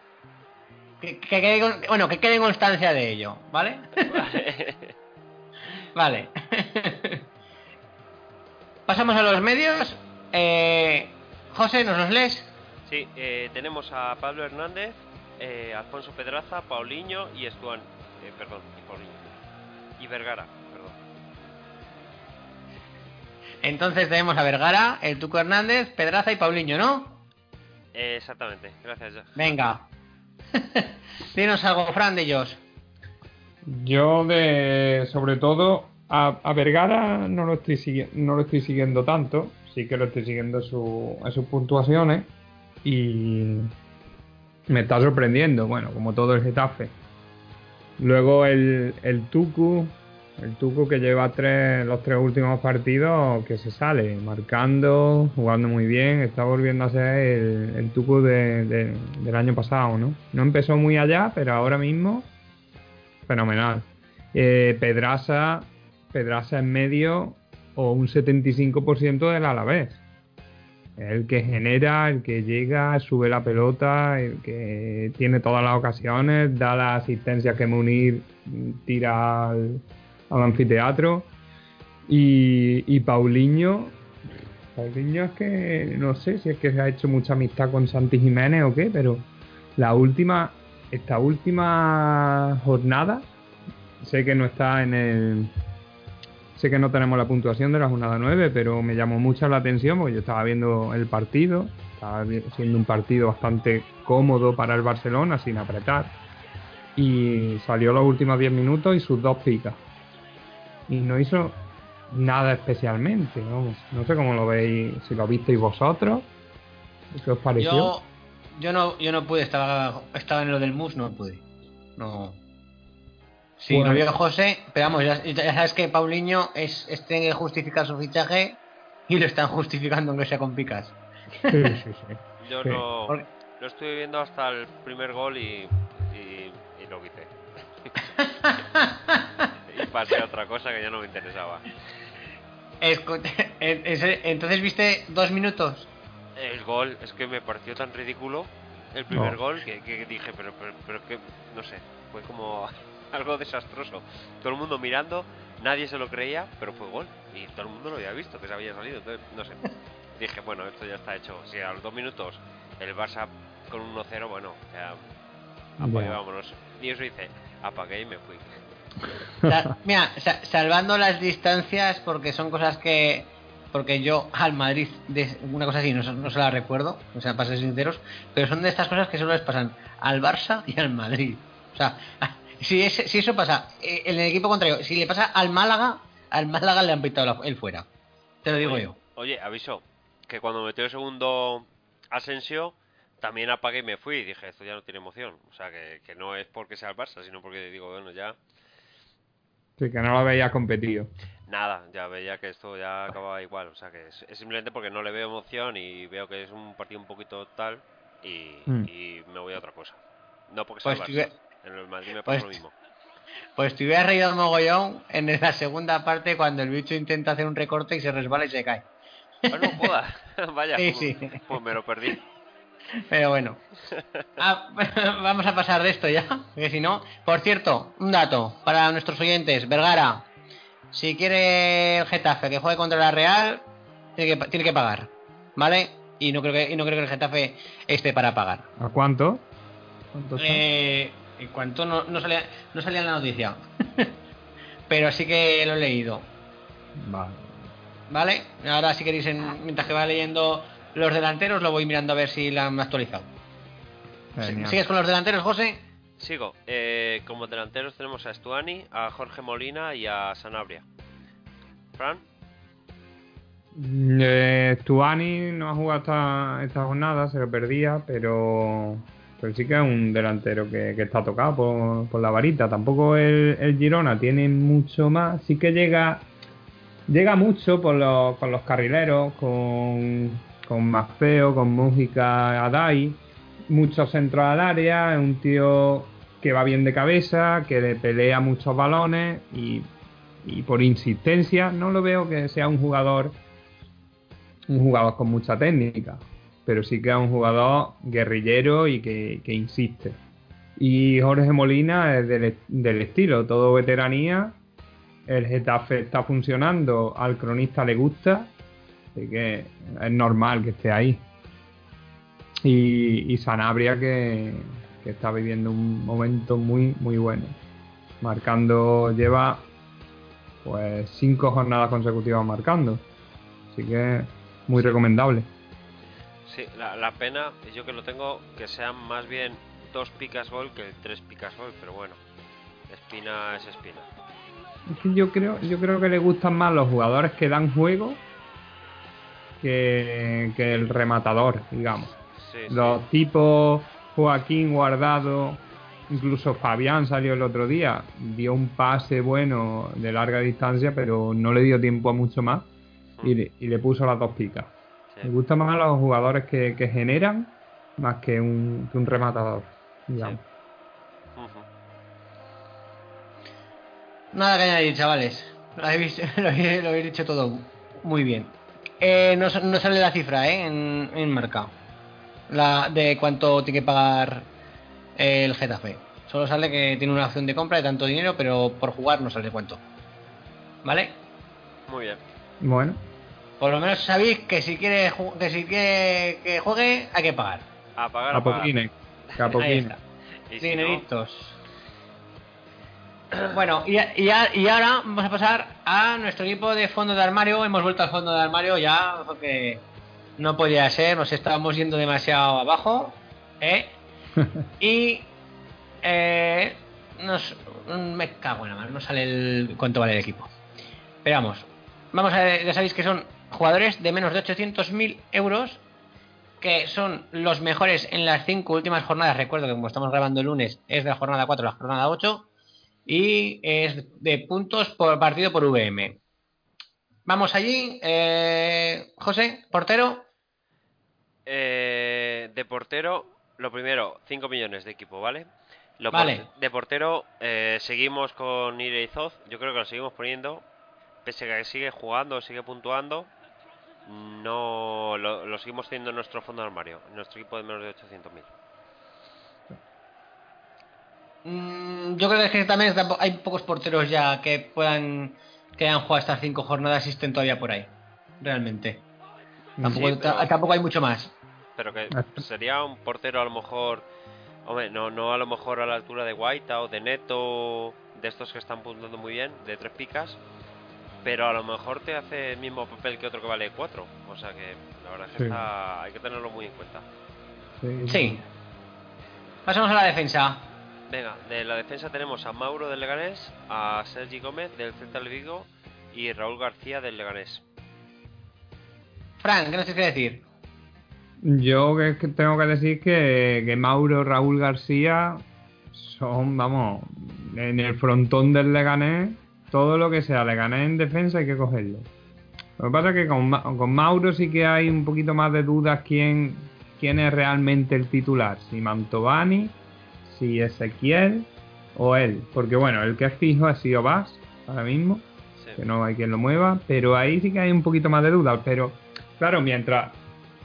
Speaker 2: que, que quede, con- bueno, que quede constancia de ello, ¿vale? Vale. Pasamos a los medios. Eh, José, ¿nos los lees?
Speaker 3: Sí, eh, tenemos a Pablo Hernández, eh, Alfonso Pedraza, Paulinho y Estuán. Eh, perdón, y Paulinho. Y Vergara, perdón.
Speaker 2: Entonces tenemos a Vergara, el Tuco Hernández, Pedraza y Paulinho, ¿no?
Speaker 3: Eh, exactamente, gracias.
Speaker 2: Venga. Dinos algo, Fran, de ellos.
Speaker 4: Yo de sobre todo a, a Vergara no lo estoy no lo estoy siguiendo tanto, sí que lo estoy siguiendo su, en sus puntuaciones y me está sorprendiendo, bueno, como todo el Getafe. Luego el, el Tucu, el Tucu que lleva los tres últimos partidos que se sale, marcando, jugando muy bien, está volviendo a ser el, el Tucu de- de- del año pasado, ¿no? No empezó muy allá, pero ahora mismo Fenomenal. Eh, Pedraza, Pedraza en medio o un 75% del Alavés. El que genera, el que llega, sube la pelota, el que tiene todas las ocasiones, da la asistencia que Munir tira al, al anfiteatro. Y, Paulinho, Paulinho es que no sé si es que se ha hecho mucha amistad con Santi Jiménez o qué, pero la última, esta última jornada, sé que no está en el. Sé que no tenemos la puntuación de la jornada 9, pero me llamó mucho la atención porque yo estaba viendo el partido, estaba siendo un partido bastante cómodo para el Barcelona, sin apretar. Y salió los últimos 10 minutos y sus dos picas. Y no hizo nada especialmente, vamos. No sé cómo lo veis, si lo visteis vosotros. ¿Qué os pareció?
Speaker 2: Yo, yo no, yo no pude, estaba, estaba en lo del mus, no pude. No. Sí,
Speaker 4: Bueno.
Speaker 2: lo vio José, pero vamos, ya, ya sabes que Paulinho es, es tiene que justificar su fichaje y lo están justificando aunque sea con picas.
Speaker 4: Sí, sí, sí.
Speaker 3: Yo
Speaker 4: Sí.
Speaker 3: no,
Speaker 2: Porque-
Speaker 3: lo estuve viendo hasta el primer gol y, y, y lo quité. pasé a otra cosa que ya no me interesaba.
Speaker 2: Entonces viste dos minutos.
Speaker 3: El gol es que me pareció tan ridículo el primer
Speaker 4: No.
Speaker 3: gol que, que dije, pero, pero, pero que, no sé, fue como algo desastroso. Todo el mundo mirando, nadie se lo creía, pero fue gol. Y todo el mundo lo había visto, que se había salido. Entonces, no sé. Dije, bueno, esto ya está hecho. Si a los dos minutos el Barça con un 1-0, bueno, ya apague,
Speaker 4: Ya.
Speaker 3: vámonos. Y eso hice, apagué y me fui.
Speaker 2: Mira, sa- salvando las distancias, porque son cosas que. Porque yo al Madrid, de una cosa así, no, se- no se la recuerdo, o sea, para ser sinceros, pero son de estas cosas que solo les pasan al Barça y al Madrid. O sea, si, ese- si eso pasa eh, en el equipo contrario, si le pasa al Málaga, al Málaga le han pitado la- el fuera. Te lo digo
Speaker 3: Oye,
Speaker 2: yo.
Speaker 3: Oye, aviso, que cuando metió el segundo Asensio, también apagué y me fui. Y dije, esto ya no tiene emoción. O sea, que, que no es porque sea el Barça, sino porque digo, bueno, ya
Speaker 4: Sí, que no lo veías competido.
Speaker 3: Nada, ya veía que esto ya acababa igual. O sea que es, es simplemente porque no le veo emoción y veo que es un partido un poquito tal y,
Speaker 4: Mm.
Speaker 3: y me voy a otra cosa. No porque
Speaker 2: Pues
Speaker 3: sea Barça.
Speaker 2: ve-
Speaker 3: En el Madrid me
Speaker 2: pues-
Speaker 3: pasa lo mismo.
Speaker 2: Pues te hubieras reído mogollón en la segunda parte cuando el bicho intenta hacer un recorte y se resbala y se cae.
Speaker 3: Ah, no jodas. Vaya,
Speaker 2: Sí,
Speaker 3: pues,
Speaker 2: sí.
Speaker 3: pues me lo perdí.
Speaker 2: Pero bueno. Ah, vamos a pasar de esto ya. Que si no. Por cierto, un dato para nuestros oyentes. Vergara. Si quiere el Getafe que juegue contra la Real, tiene que, tiene que pagar. ¿Vale? Y no creo que, y no creo que el Getafe esté para pagar.
Speaker 4: ¿A cuánto? ¿Cuánto?
Speaker 2: Eh, en cuanto no, no salía, no salía en la noticia. Pero sí que lo he leído.
Speaker 4: Vale.
Speaker 2: ¿Vale? Ahora si queréis, en- mientras que va leyendo los delanteros, lo voy mirando a ver si la han actualizado.
Speaker 4: Genial.
Speaker 2: ¿Sigues con los delanteros, José?
Speaker 3: Sigo. Eh, como delanteros tenemos a Estuani, a Jorge Molina y a Sanabria. Fran,
Speaker 4: Mm, Eh, Stuani no ha jugado esta, esta jornada, se lo perdía, pero, pero sí que es un delantero que, que está tocado por, por la varita. Tampoco el, el Girona tiene mucho más, sí que llega llega mucho por los, con los carrileros, con, con Maceo, con Mújica Adai, muchos centros al área, es un tío que va bien de cabeza, que le pelea muchos balones y, y por insistencia no lo veo que sea un jugador un jugador con mucha técnica, pero sí que es un jugador guerrillero y que, que insiste. Y Jorge Molina es del, del estilo, todo veteranía. El Getafe está funcionando, al cronista le gusta, así que es normal que esté ahí. Y, y Sanabria que, que está viviendo un momento muy, muy bueno. Marcando, lleva pues cinco jornadas consecutivas marcando. Así que muy recomendable.
Speaker 3: sí, la, la pena, yo que lo tengo, que sean más bien dos picas gol que tres picas gol, pero bueno, espina es espina.
Speaker 4: Es que yo creo, yo creo que le gustan más los jugadores que dan juego que, que el rematador, digamos.
Speaker 3: Sí, sí.
Speaker 4: Los tipos Joaquín Guardado, incluso Fabián salió el otro día, dio un pase bueno de larga distancia, pero no le dio tiempo a mucho más y le, y le puso las dos picas.
Speaker 3: Sí.
Speaker 4: Me gustan más los jugadores que, que generan más que un, que un rematador, digamos.
Speaker 2: Nada que añadir, chavales. Lo habéis, lo habéis- lo habéis dicho todo muy bien. Eh, no, sa- no sale la cifra, ¿eh? En, en marca. La, de cuánto tiene que pagar el Getafe. Solo sale que tiene una opción de compra de tanto dinero, pero por jugar no sale cuánto. ¿Vale?
Speaker 3: Muy bien.
Speaker 4: Bueno,
Speaker 2: Por lo menos sabéis que si quiere que si quiere que juegue hay que pagar.
Speaker 3: A pagar,
Speaker 4: a
Speaker 3: a pagar.
Speaker 2: Ahí está.
Speaker 3: Y si no.
Speaker 2: Bueno, y, y, y ahora vamos a pasar a nuestro equipo de fondo de armario. Hemos vuelto al fondo de armario ya, porque no podía ser, nos estábamos yendo demasiado abajo. ¿eh? y eh, nos, me cago en la mano, no sale el cuánto vale el equipo. Pero vamos, vamos a ya sabéis que son jugadores de menos de 800.000 euros que son los mejores en las cinco últimas jornadas. Recuerdo que como estamos grabando el lunes, es de la jornada 4 a la jornada 8 y es de puntos por partido por VM. Vamos allí, eh, José, portero.
Speaker 3: Eh, de portero, lo primero, 5 millones de equipo, ¿vale? Lo por-
Speaker 2: Vale.
Speaker 3: de portero, eh, seguimos con Ire y Zoz. Yo creo que lo seguimos poniendo. Pese a que sigue jugando, sigue puntuando. No lo, lo seguimos teniendo en nuestro fondo de armario. En nuestro equipo de menos de 800.000.
Speaker 2: Mm, yo creo que también hay pocos porteros ya que puedan que hayan jugado estas cinco jornadas y estén todavía por ahí. Realmente. Tampoco,
Speaker 3: Sí, pero-
Speaker 2: ta- tampoco hay mucho más.
Speaker 3: Pero que
Speaker 4: Ah.
Speaker 3: sería un portero a lo mejor. Hombre, no, no a lo mejor a la altura de Guaita o de Neto, de estos que están puntuando muy bien, de tres picas. Pero a lo mejor te hace el mismo papel que otro que vale cuatro. O sea que la verdad es que
Speaker 4: Sí.
Speaker 3: está- hay que tenerlo muy en cuenta.
Speaker 4: Sí.
Speaker 2: Sí. Pasamos a la defensa.
Speaker 3: Venga, de la defensa tenemos a Mauro del Leganés, a Sergi Gómez del Celta de Vigo y Raúl García del Leganés.
Speaker 2: Fran, ¿qué nos tienes que decir?
Speaker 4: Yo que, tengo que decir que, que Mauro Raúl García son, vamos, en el frontón del Leganés todo lo que sea le gané en defensa hay que cogerlo. Lo que pasa es que con, Ma- con Mauro sí que hay un poquito más de dudas quién, quién es realmente el titular. Si Mantovani, si Ezequiel o él. Porque bueno, el que es fijo ha sido Vaz ahora mismo,
Speaker 3: Sí.
Speaker 4: que no hay quien lo mueva, pero ahí sí que hay un poquito más de dudas. Pero claro, mientras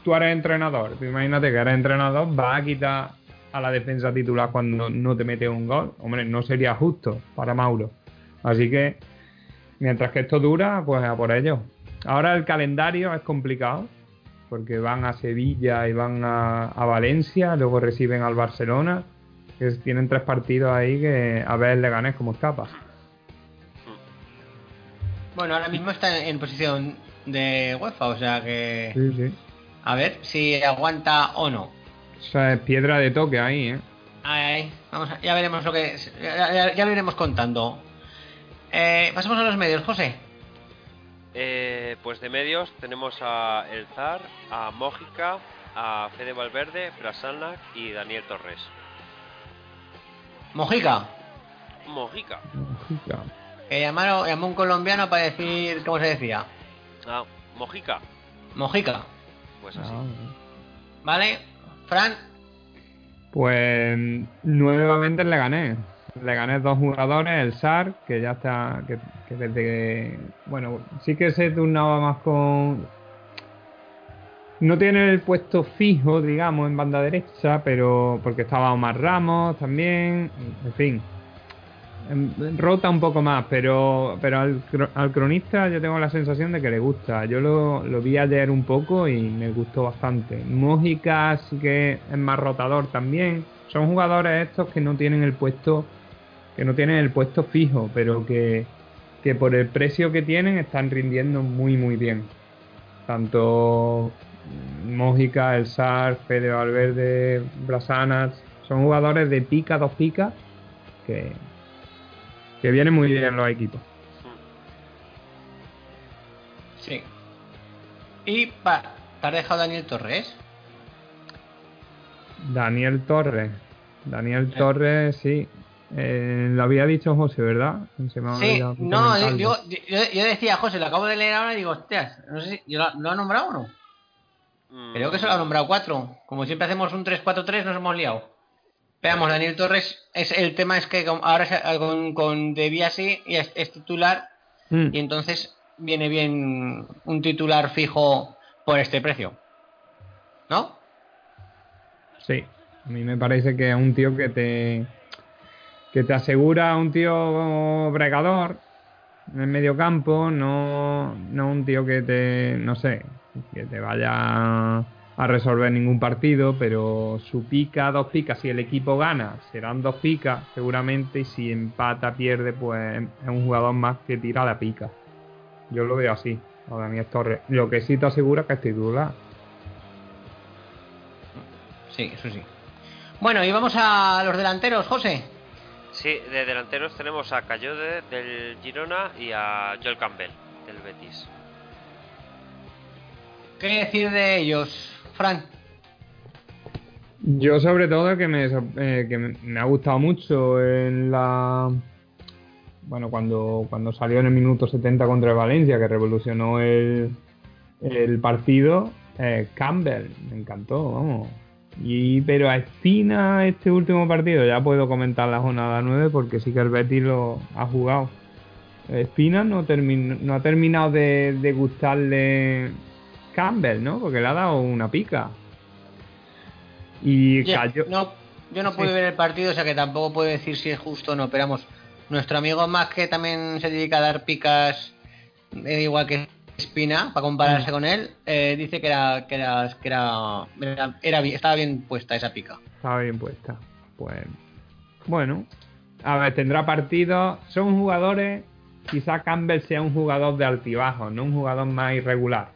Speaker 4: tú eres entrenador, tú imagínate que eres entrenador, vas a quitar a la defensa titular cuando no te mete un gol. Hombre, no sería justo para Mauro. Así que mientras que esto dura, pues a por ello. Ahora el calendario es complicado, porque van a Sevilla y van a, a Valencia, luego reciben al Barcelona, que tienen tres partidos ahí que a ver le ganes como escapa.
Speaker 2: Bueno, ahora mismo está en, posición de UEFA, o sea que.
Speaker 4: Sí, sí.
Speaker 2: A ver si aguanta o no.
Speaker 4: O sea, es piedra de toque ahí, ¿eh?
Speaker 2: Ahí, ahí. Vamos a- ya veremos lo que. es- Ya, ya- ya lo iremos contando. Eh, pasemos a los medios, José.
Speaker 3: Eh, pues de medios tenemos a El Zar, a Mójica, a Fede Valverde, Brasanac y Daniel Torres.
Speaker 2: Mojica.
Speaker 3: Mojica.
Speaker 4: Mojica.
Speaker 2: Que llamaron, llamó un colombiano para decir. ¿Cómo se decía?
Speaker 3: Ah, Mojica.
Speaker 2: Mojica.
Speaker 3: Pues así.
Speaker 4: Ah,
Speaker 2: ¿Vale? Fran.
Speaker 4: Pues nuevamente le gané. Le gané dos jugadores, el SAR, que ya está, que, que desde que, bueno, sí que se turnaba más con... No tiene el puesto fijo, digamos, en banda derecha, pero porque estaba Omar Ramos también, en fin. Em, Rota un poco más, pero, pero al, cro- al cronista yo tengo la sensación de que le gusta. Yo lo, lo vi ayer un poco y me gustó bastante. Mójica sí que es más rotador también. Son jugadores estos que no tienen el puesto que no tienen el puesto fijo, pero que, que por el precio que tienen están rindiendo muy muy bien. Tanto Mójica, El Sar, Fede Valverde, Brasanas, son jugadores de pica, dos picas, que, que vienen muy bien los equipos.
Speaker 2: Sí. Y pa, ¿te has dejado Daniel Torres?
Speaker 4: Daniel Torres. Daniel. Torres, sí. Eh, lo había dicho José, ¿verdad? Se me ha
Speaker 2: Sí, no, yo, yo, decía, José, lo acabo de leer ahora y digo, hostias, no sé si. ¿yo ¿Lo, lo ha nombrado o no? Creo que se lo ha nombrado cuatro. Como siempre hacemos un 3-4-3, nos hemos liado. Veamos, Daniel Torres, es, el tema es que ahora se- con, con De Biasi es titular
Speaker 4: Mm.
Speaker 2: y entonces viene bien un titular fijo por este precio. ¿No?
Speaker 4: Sí, a mí me parece que es un tío que te que te asegura un tío bregador en el medio campo, no, no un tío que te, no sé, que te vaya a resolver ningún partido, pero su pica, dos picas, si el equipo gana, serán dos picas seguramente, y si empata, pierde, pues es un jugador más que tira la pica. Yo lo veo así, a Daniel Torres. Lo que sí te asegura que es titular.
Speaker 2: Sí, eso sí. Bueno, y vamos a los delanteros, José.
Speaker 3: Sí, de delanteros tenemos a Cayode del Girona y a Joel Campbell del Betis.
Speaker 2: ¿Qué decir de ellos, Fran?
Speaker 4: Yo sobre todo que me, eh, que me me ha gustado mucho en la... Bueno, cuando, cuando salió en el minuto 70 contra el Valencia, que revolucionó el, el partido, eh, Campbell, me encantó, vamos. Y, pero a Espina este último partido, ya puedo comentar la jornada 9 porque sí que el Betis lo ha jugado. Espina no, no ha terminado de, de gustarle Campbell, ¿no? Porque le ha dado una pica. Y
Speaker 2: Ya,
Speaker 4: cayó.
Speaker 2: no, yo no
Speaker 4: Sí.
Speaker 2: pude ver el partido, o sea que tampoco puedo decir si es justo o no. Pero vamos, nuestro amigo más que también se dedica a dar picas, igual que Espina, para compararse
Speaker 4: Mm.
Speaker 2: con él, eh, dice que era que era que era, era, era bien- estaba bien puesta esa pica.
Speaker 4: Estaba bien puesta. Pues. Bueno. A ver, tendrá partidos. Son jugadores. Quizá Campbell sea un jugador de altibajo, no un jugador más irregular.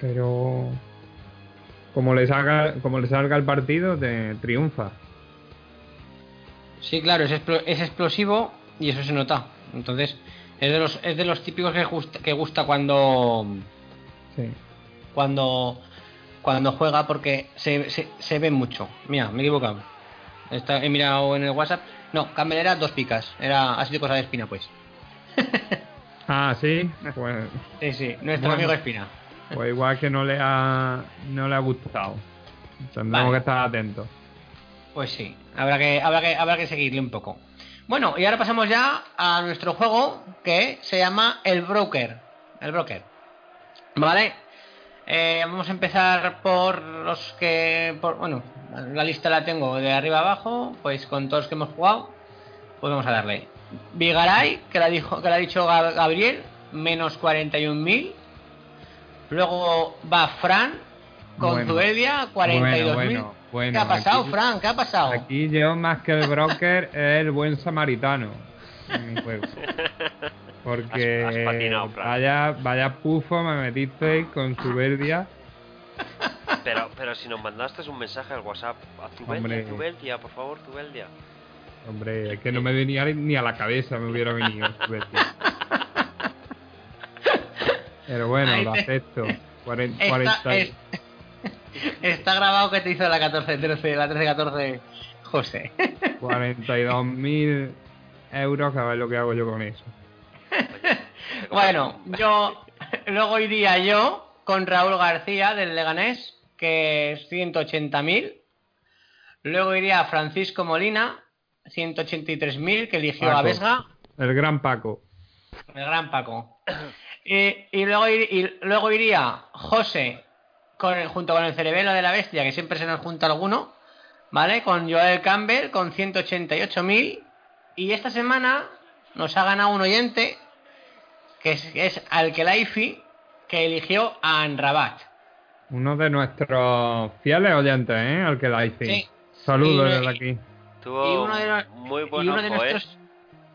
Speaker 4: Pero. Como le salga, como le salga el partido, te triunfa.
Speaker 2: Sí, claro, es, es explosivo y eso se nota. Entonces, es de los, es de los típicos que gusta, que gusta cuando
Speaker 4: Sí.
Speaker 2: cuando cuando juega porque se, se, se ve mucho. Mira, me he equivocado. Está, he mirado en el WhatsApp. No, Campbell era dos picas. Era así cosa de espina, pues.
Speaker 4: Ah, sí. Pues,
Speaker 2: Sí, sí, nuestro
Speaker 4: Bueno.
Speaker 2: amigo Espina.
Speaker 4: pues igual que no le ha, no le ha gustado. Tendremos
Speaker 2: Vale.
Speaker 4: que estar atentos.
Speaker 2: Pues sí, habrá que, habrá que, habrá que seguirle un poco. Bueno, y ahora pasamos ya a nuestro juego que se llama El Broker. El Broker. ¿Vale? Eh, vamos a empezar por los que. Por, bueno, la lista la tengo de arriba abajo, pues con todos los que hemos jugado, pues vamos a darle. Vigaray, que la, dijo, que la ha dicho Gab- Gabriel, menos 41.000. Luego va Fran con
Speaker 4: Bueno.
Speaker 2: Zuelia, 42.000.
Speaker 4: Bueno, bueno, bueno,
Speaker 2: ¿Qué ha pasado,
Speaker 4: aquí-
Speaker 2: Fran? ¿Qué ha pasado?
Speaker 4: Aquí yo más que el broker es el buen samaritano en mi juego. Porque
Speaker 3: Has- has patinado, Fran.
Speaker 4: vaya, vaya pufo me metisteis con su verdia.
Speaker 3: Pero, pero si nos mandaste un mensaje al WhatsApp, a Zubeldia. Zubeldia, por favor, Zubeldia.
Speaker 4: Hombre, es que no me venía ni a la cabeza, me hubiera venido. su verdia. Pero bueno, lo acepto. Cuaren-
Speaker 2: Está,
Speaker 4: 40
Speaker 2: es- está grabado que te hizo la 14-13, la 13-14 José.
Speaker 4: 42.000 euros, a ver lo que hago yo con eso.
Speaker 2: bueno, yo luego iría yo con Raúl García del Leganés, que es 180.000. Luego iría Francisco Molina, 183.000, que eligió a
Speaker 4: Paco.
Speaker 2: Vesga.
Speaker 4: El gran Paco.
Speaker 2: El gran Paco. Y, y luego, ir- y luego iría José con el- junto con el cerebelo de la bestia, que siempre se nos junta alguno, ¿vale? Con Joel Campbell con 188.000. Y esta semana nos ha ganado un oyente, que es, que es Alkelaifi, que eligió a Anrabat.
Speaker 4: Uno de nuestros fieles oyentes, ¿eh? Al que la hice.
Speaker 2: Sí.
Speaker 4: Saludos
Speaker 2: Y-
Speaker 4: desde aquí.
Speaker 3: Tuvo
Speaker 2: Y uno de los-
Speaker 3: muy buen ¿eh?
Speaker 2: nuestros...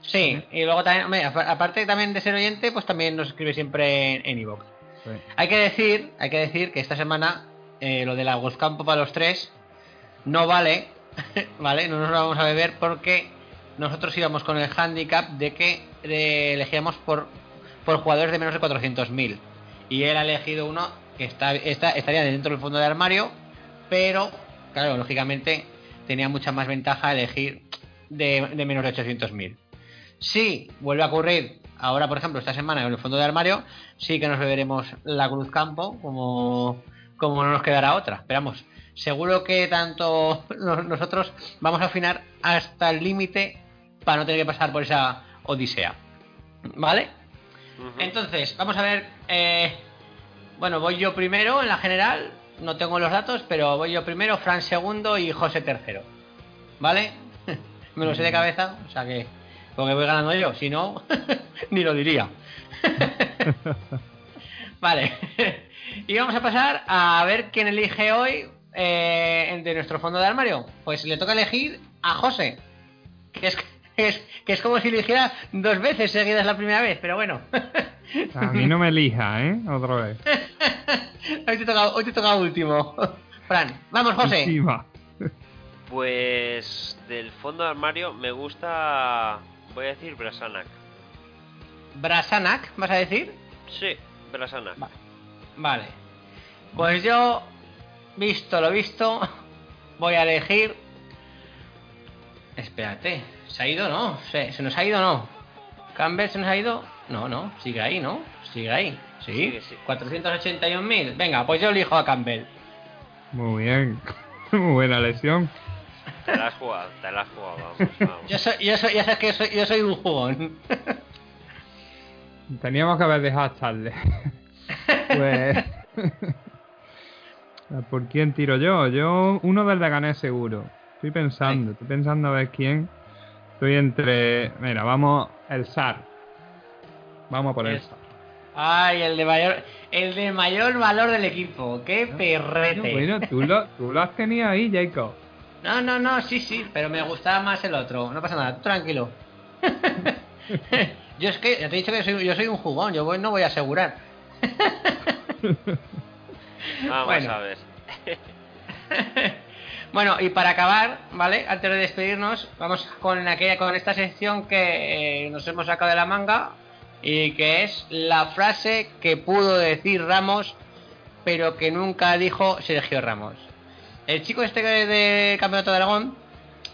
Speaker 2: Sí, y luego también, aparte también de ser oyente, pues también nos escribe siempre en iVoox. Hay que decir, hay que decir que esta semana eh, lo de la Campo para los tres no vale, ¿vale? No nos lo vamos a beber porque nosotros íbamos con el handicap de que elegíamos por, por jugadores de menos de 400.000 y él ha elegido uno que está, está- estaría dentro del fondo de armario, pero claro, lógicamente tenía mucha más ventaja elegir de, de menos de 800.000. Si vuelve a ocurrir ahora, por ejemplo, esta semana en el fondo de armario, sí que nos beberemos la Cruz Campo, como, como no nos quedará otra. Esperamos. Seguro que tanto nos- nosotros vamos a afinar hasta el límite para no tener que pasar por esa odisea. ¿Vale? Entonces, vamos a ver. eh, bueno, voy yo primero en la general. No tengo los datos, pero voy yo primero, Fran segundo y José tercero. ¿Vale? Me lo sé de cabeza, o sea que. Porque voy ganando yo, si no, ni lo diría. vale. y vamos a pasar a ver quién elige hoy eh, de nuestro fondo de armario. Pues le toca elegir a José. Que es, que es, que es como si eligiera dos veces seguidas la primera vez, pero bueno.
Speaker 4: A mí no me elija, ¿eh? Otra vez.
Speaker 2: hoy, te toca, hoy te toca último. Fran, vamos, José.
Speaker 4: Encima.
Speaker 3: Pues del fondo de armario me gusta, voy a decir Brasanac.
Speaker 2: Brasanac, ¿vas a decir?
Speaker 3: Sí, Brasanac.
Speaker 2: Va- Vale. Pues yo, visto lo visto, voy a elegir. Espérate, ¿se ha ido no? ¿Se, se nos ha ido no? ¿Campbell se nos ha ido? No, no, sigue ahí, ¿no? Sigue ahí. Sí,
Speaker 3: Sigue, sí.
Speaker 2: 481.000. Venga, pues yo elijo a Campbell.
Speaker 4: Muy bien. Muy buena lesión.
Speaker 3: Te la has jugado, te la has jugado, vamos, vamos.
Speaker 2: Yo soy, yo soy, ya sabes que soy, yo soy un jugón.
Speaker 4: Teníamos que haber dejado Charles. pues. ¿Por quién tiro yo? Yo, uno del Leganés seguro. Estoy pensando, estoy pensando a ver quién. Estoy entre. Mira, vamos. El SAR. Vamos por el
Speaker 2: El-
Speaker 4: SAR.
Speaker 2: Ay, el de mayor, el de mayor valor del equipo. Qué perrete.
Speaker 4: Bueno, tú lo, tú lo has tenido ahí, Jacob.
Speaker 2: No, no, no, sí, sí, pero me gustaba más el otro. No pasa nada, tú tranquilo. yo es que, ya te he dicho que soy, yo soy un jugón, yo voy- no voy a asegurar.
Speaker 3: Vamos
Speaker 2: Bueno.
Speaker 3: a ver.
Speaker 2: bueno, y para acabar, ¿vale? Antes de despedirnos, vamos con aquella, con esta sección que eh, nos hemos sacado de la manga y que es la frase que pudo decir Ramos, pero que nunca dijo Sergio Ramos. El chico este de Campeonato de Aragón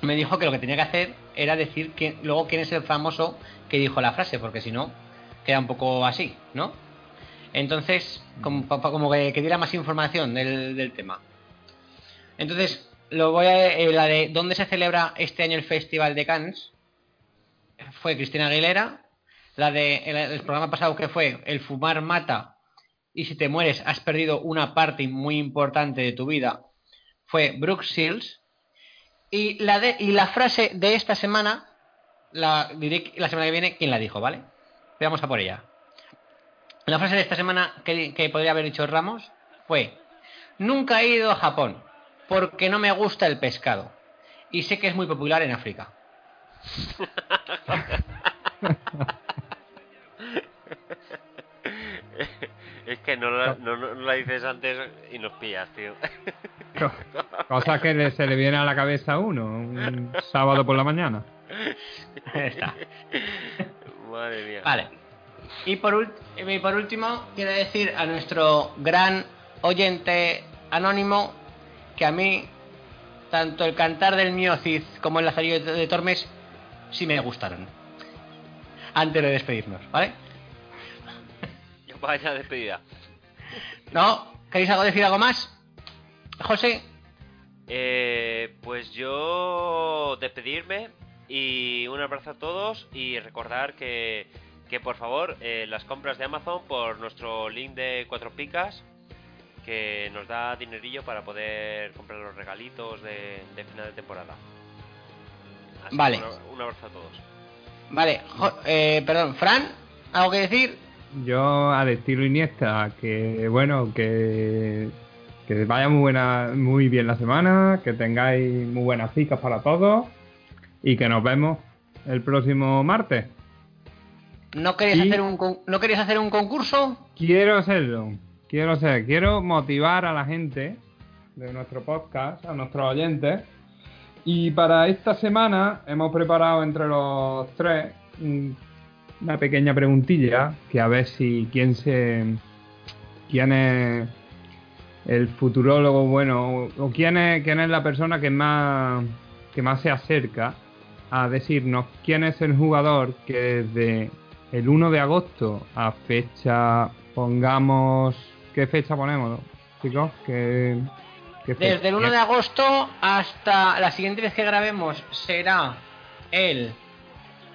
Speaker 2: me dijo que lo que tenía que hacer era decir quién, luego quién es el famoso que dijo la frase, porque si no, queda un poco así, ¿no? Entonces, como, como que, que diera más información del, tema. Entonces, lo voy a. eh, la de dónde se celebra este año el Festival de Cannes fue Cristina Aguilera. La de el programa pasado que fue El fumar mata y si te mueres has perdido una parte muy importante de tu vida fue Brooke Shields. Y la, de, y la frase de esta semana, la diré la semana que viene quién la dijo, ¿vale? Vamos a por ella. La frase de esta semana que, que podría haber dicho Ramos fue: Nunca he ido a Japón porque no me gusta el pescado y sé que es muy popular en África.
Speaker 3: es que no la, no, no la dices antes y nos pillas, tío.
Speaker 4: Cosa que le- se le viene a la cabeza a uno un sábado por la mañana.
Speaker 2: Ahí está.
Speaker 3: Madre mía.
Speaker 2: Vale. Y por, y por último, quiero decir a nuestro gran oyente anónimo que a mí, tanto el cantar del Miocid como el Lazarillo de de Tormes, sí me gustaron. Antes de despedirnos, ¿vale?
Speaker 3: Vaya despedida.
Speaker 2: ¿No? ¿Queréis algo decir algo más? José,
Speaker 3: Eh, pues yo despedirme y un abrazo a todos y recordar que, que por favor eh, las compras de Amazon por nuestro link de cuatro picas que nos da dinerillo para poder comprar los regalitos de, de final de temporada. Así
Speaker 2: Vale.
Speaker 3: Un, un abrazo a todos.
Speaker 2: vale, Jo- eh, perdón, Fran, ¿algo que decir?
Speaker 4: Yo al estilo Iniesta, que bueno, que, que vaya muy buena, muy bien la semana, que tengáis muy buenas picas para todos y que nos vemos el próximo martes.
Speaker 2: ¿No queréis,
Speaker 4: Y-
Speaker 2: hacer, un, ¿no queréis hacer un concurso?
Speaker 4: Quiero hacerlo, quiero ser, quiero motivar a la gente de nuestro podcast, a nuestros oyentes. Y para esta semana hemos preparado entre los tres mm, una pequeña preguntilla que a ver si quién se quién es el futurólogo bueno o, quién es quién es la persona que más que más se acerca a decirnos quién es el jugador que desde el 1 de agosto a fecha pongamos qué fecha ponemos chicos ¿Qué, qué fecha?
Speaker 2: Desde el 1 de agosto hasta la siguiente vez que grabemos será el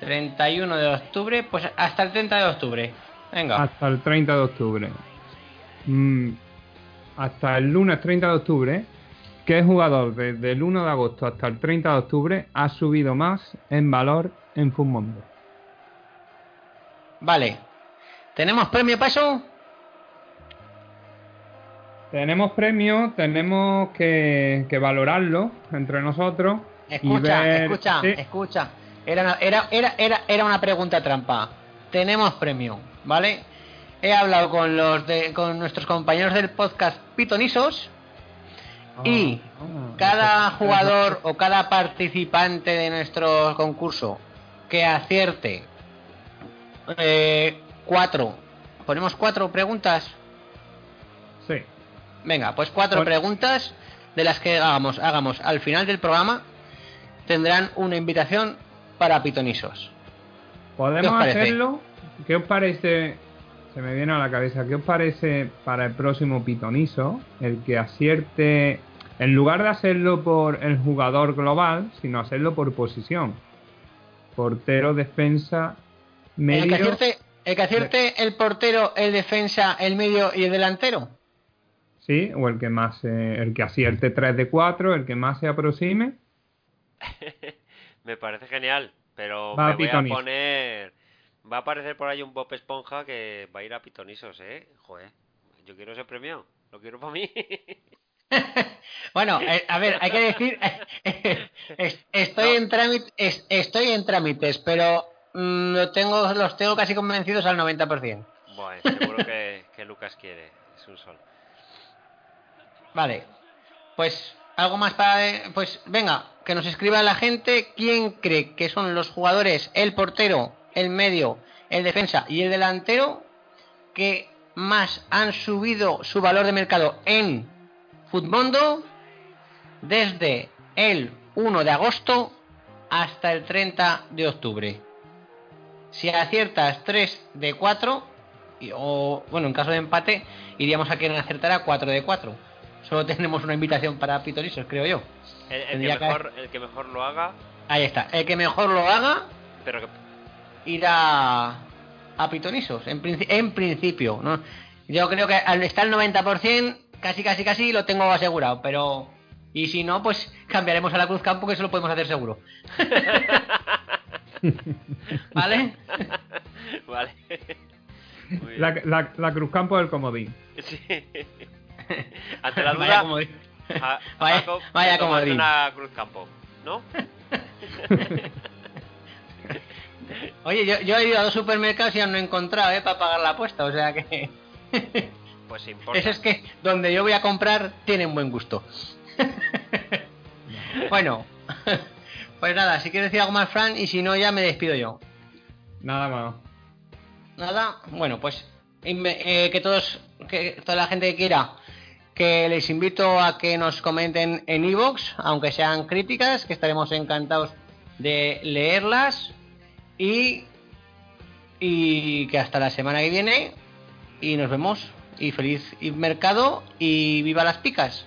Speaker 2: 31 de octubre, pues hasta el 30 de octubre. Venga.
Speaker 4: hasta el 30 de octubre. Mm, hasta el lunes 30 de octubre, ¿qué jugador desde el 1 de agosto hasta el 30 de octubre ha subido más en valor en Fumondo?
Speaker 2: Vale. ¿Tenemos premio para eso?
Speaker 4: Tenemos premio, tenemos que, que valorarlo entre nosotros. y
Speaker 2: Escucha,
Speaker 4: ver-
Speaker 2: escucha,
Speaker 4: Sí,
Speaker 2: escucha. Era una, era, era, era, era una pregunta trampa. Tenemos premio, ¿vale? He hablado con los de, con nuestros compañeros del podcast Pitonisos y
Speaker 4: ah,
Speaker 2: cada jugador o cada participante de nuestro concurso que acierte eh, cuatro, ponemos cuatro preguntas.
Speaker 4: Sí.
Speaker 2: Venga, pues cuatro
Speaker 4: Pon-
Speaker 2: preguntas de las que hagamos, hagamos al final del programa tendrán una invitación para pitonisos. ¿Qué
Speaker 4: ¿Podemos hacerlo? ¿Qué os parece? Se me viene a la cabeza. ¿Qué os parece para el próximo pitoniso? El que acierte, en lugar de hacerlo por el jugador global, sino hacerlo por posición. Portero, defensa,
Speaker 2: El
Speaker 4: medio.
Speaker 2: que acierte, el, que acierte el portero, el defensa, el medio y el delantero.
Speaker 4: Sí, o el que más, eh, el que acierte 3 de 4, el que más se aproxime.
Speaker 3: Me parece genial, pero
Speaker 4: Va a
Speaker 3: me voy a poner... Va a aparecer por ahí un Bob Esponja que va a ir a pitonisos, ¿eh? Joder, yo quiero ese premio, lo quiero para mí.
Speaker 2: Bueno, eh, a ver, hay que decir, es- estoy en trámite, es- estoy en trámites, pero mm, lo tengo, los tengo casi convencidos al 90%.
Speaker 3: bueno, seguro que, que Lucas quiere, es un sol.
Speaker 2: Vale, pues algo más para, eh, pues venga, que nos escriba la gente quién cree que son los jugadores, el portero, el medio, el defensa y el delantero que más han subido su valor de mercado en Futmundo desde el 1 de agosto hasta el 30 de octubre. Si aciertas 3 de 4, y- o bueno, en caso de empate, iríamos a quien acertará 4 de 4. Solo tenemos una invitación para Pitonisos, creo yo.
Speaker 3: El, que
Speaker 2: que-
Speaker 3: mejor, el que mejor lo haga,
Speaker 2: Ahí está. El que mejor lo haga
Speaker 3: pero que
Speaker 2: irá a Pitonisos, en, princi- en principio. ¿no? Yo creo que al estar el 90%, casi, casi, casi lo tengo asegurado, pero... Y si no, pues cambiaremos a la Cruz Campo, que eso lo podemos hacer seguro. ¿Vale?
Speaker 3: vale.
Speaker 4: La, la, la Cruzcampo del comodín.
Speaker 3: Sí. Ante la
Speaker 2: Vaya
Speaker 3: duda,
Speaker 2: comodín.
Speaker 3: a- a
Speaker 2: Vaya- vaya comodín.
Speaker 3: una cruz campo, ¿no?
Speaker 2: Oye, yo, yo he ido a dos supermercados y aún no he encontrado, ¿eh? Para pagar la apuesta, o sea que...
Speaker 3: Pues importa.
Speaker 2: Eso es que donde yo voy a comprar tienen buen gusto. bueno, pues nada, si quieres decir algo más, Fran, y si no, ya me despido yo.
Speaker 4: Nada más.
Speaker 2: Nada, bueno, pues eh, que todos, que toda la gente que quiera, que les invito a que nos comenten en iVoox, aunque sean críticas, que estaremos encantados de leerlas y y que hasta la semana que viene y nos vemos y feliz mercado y viva las picas.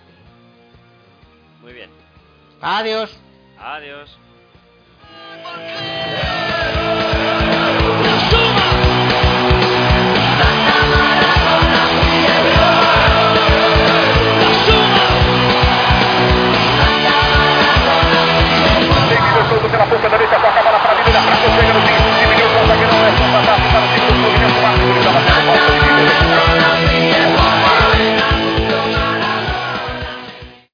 Speaker 3: Muy bien.
Speaker 2: Adiós.
Speaker 3: Adiós.
Speaker 9: Tira
Speaker 3: fraco, chega no fim. Diminuiu o que não é só para o segundo movimento. Marcos, ele estava sendo falta de direito.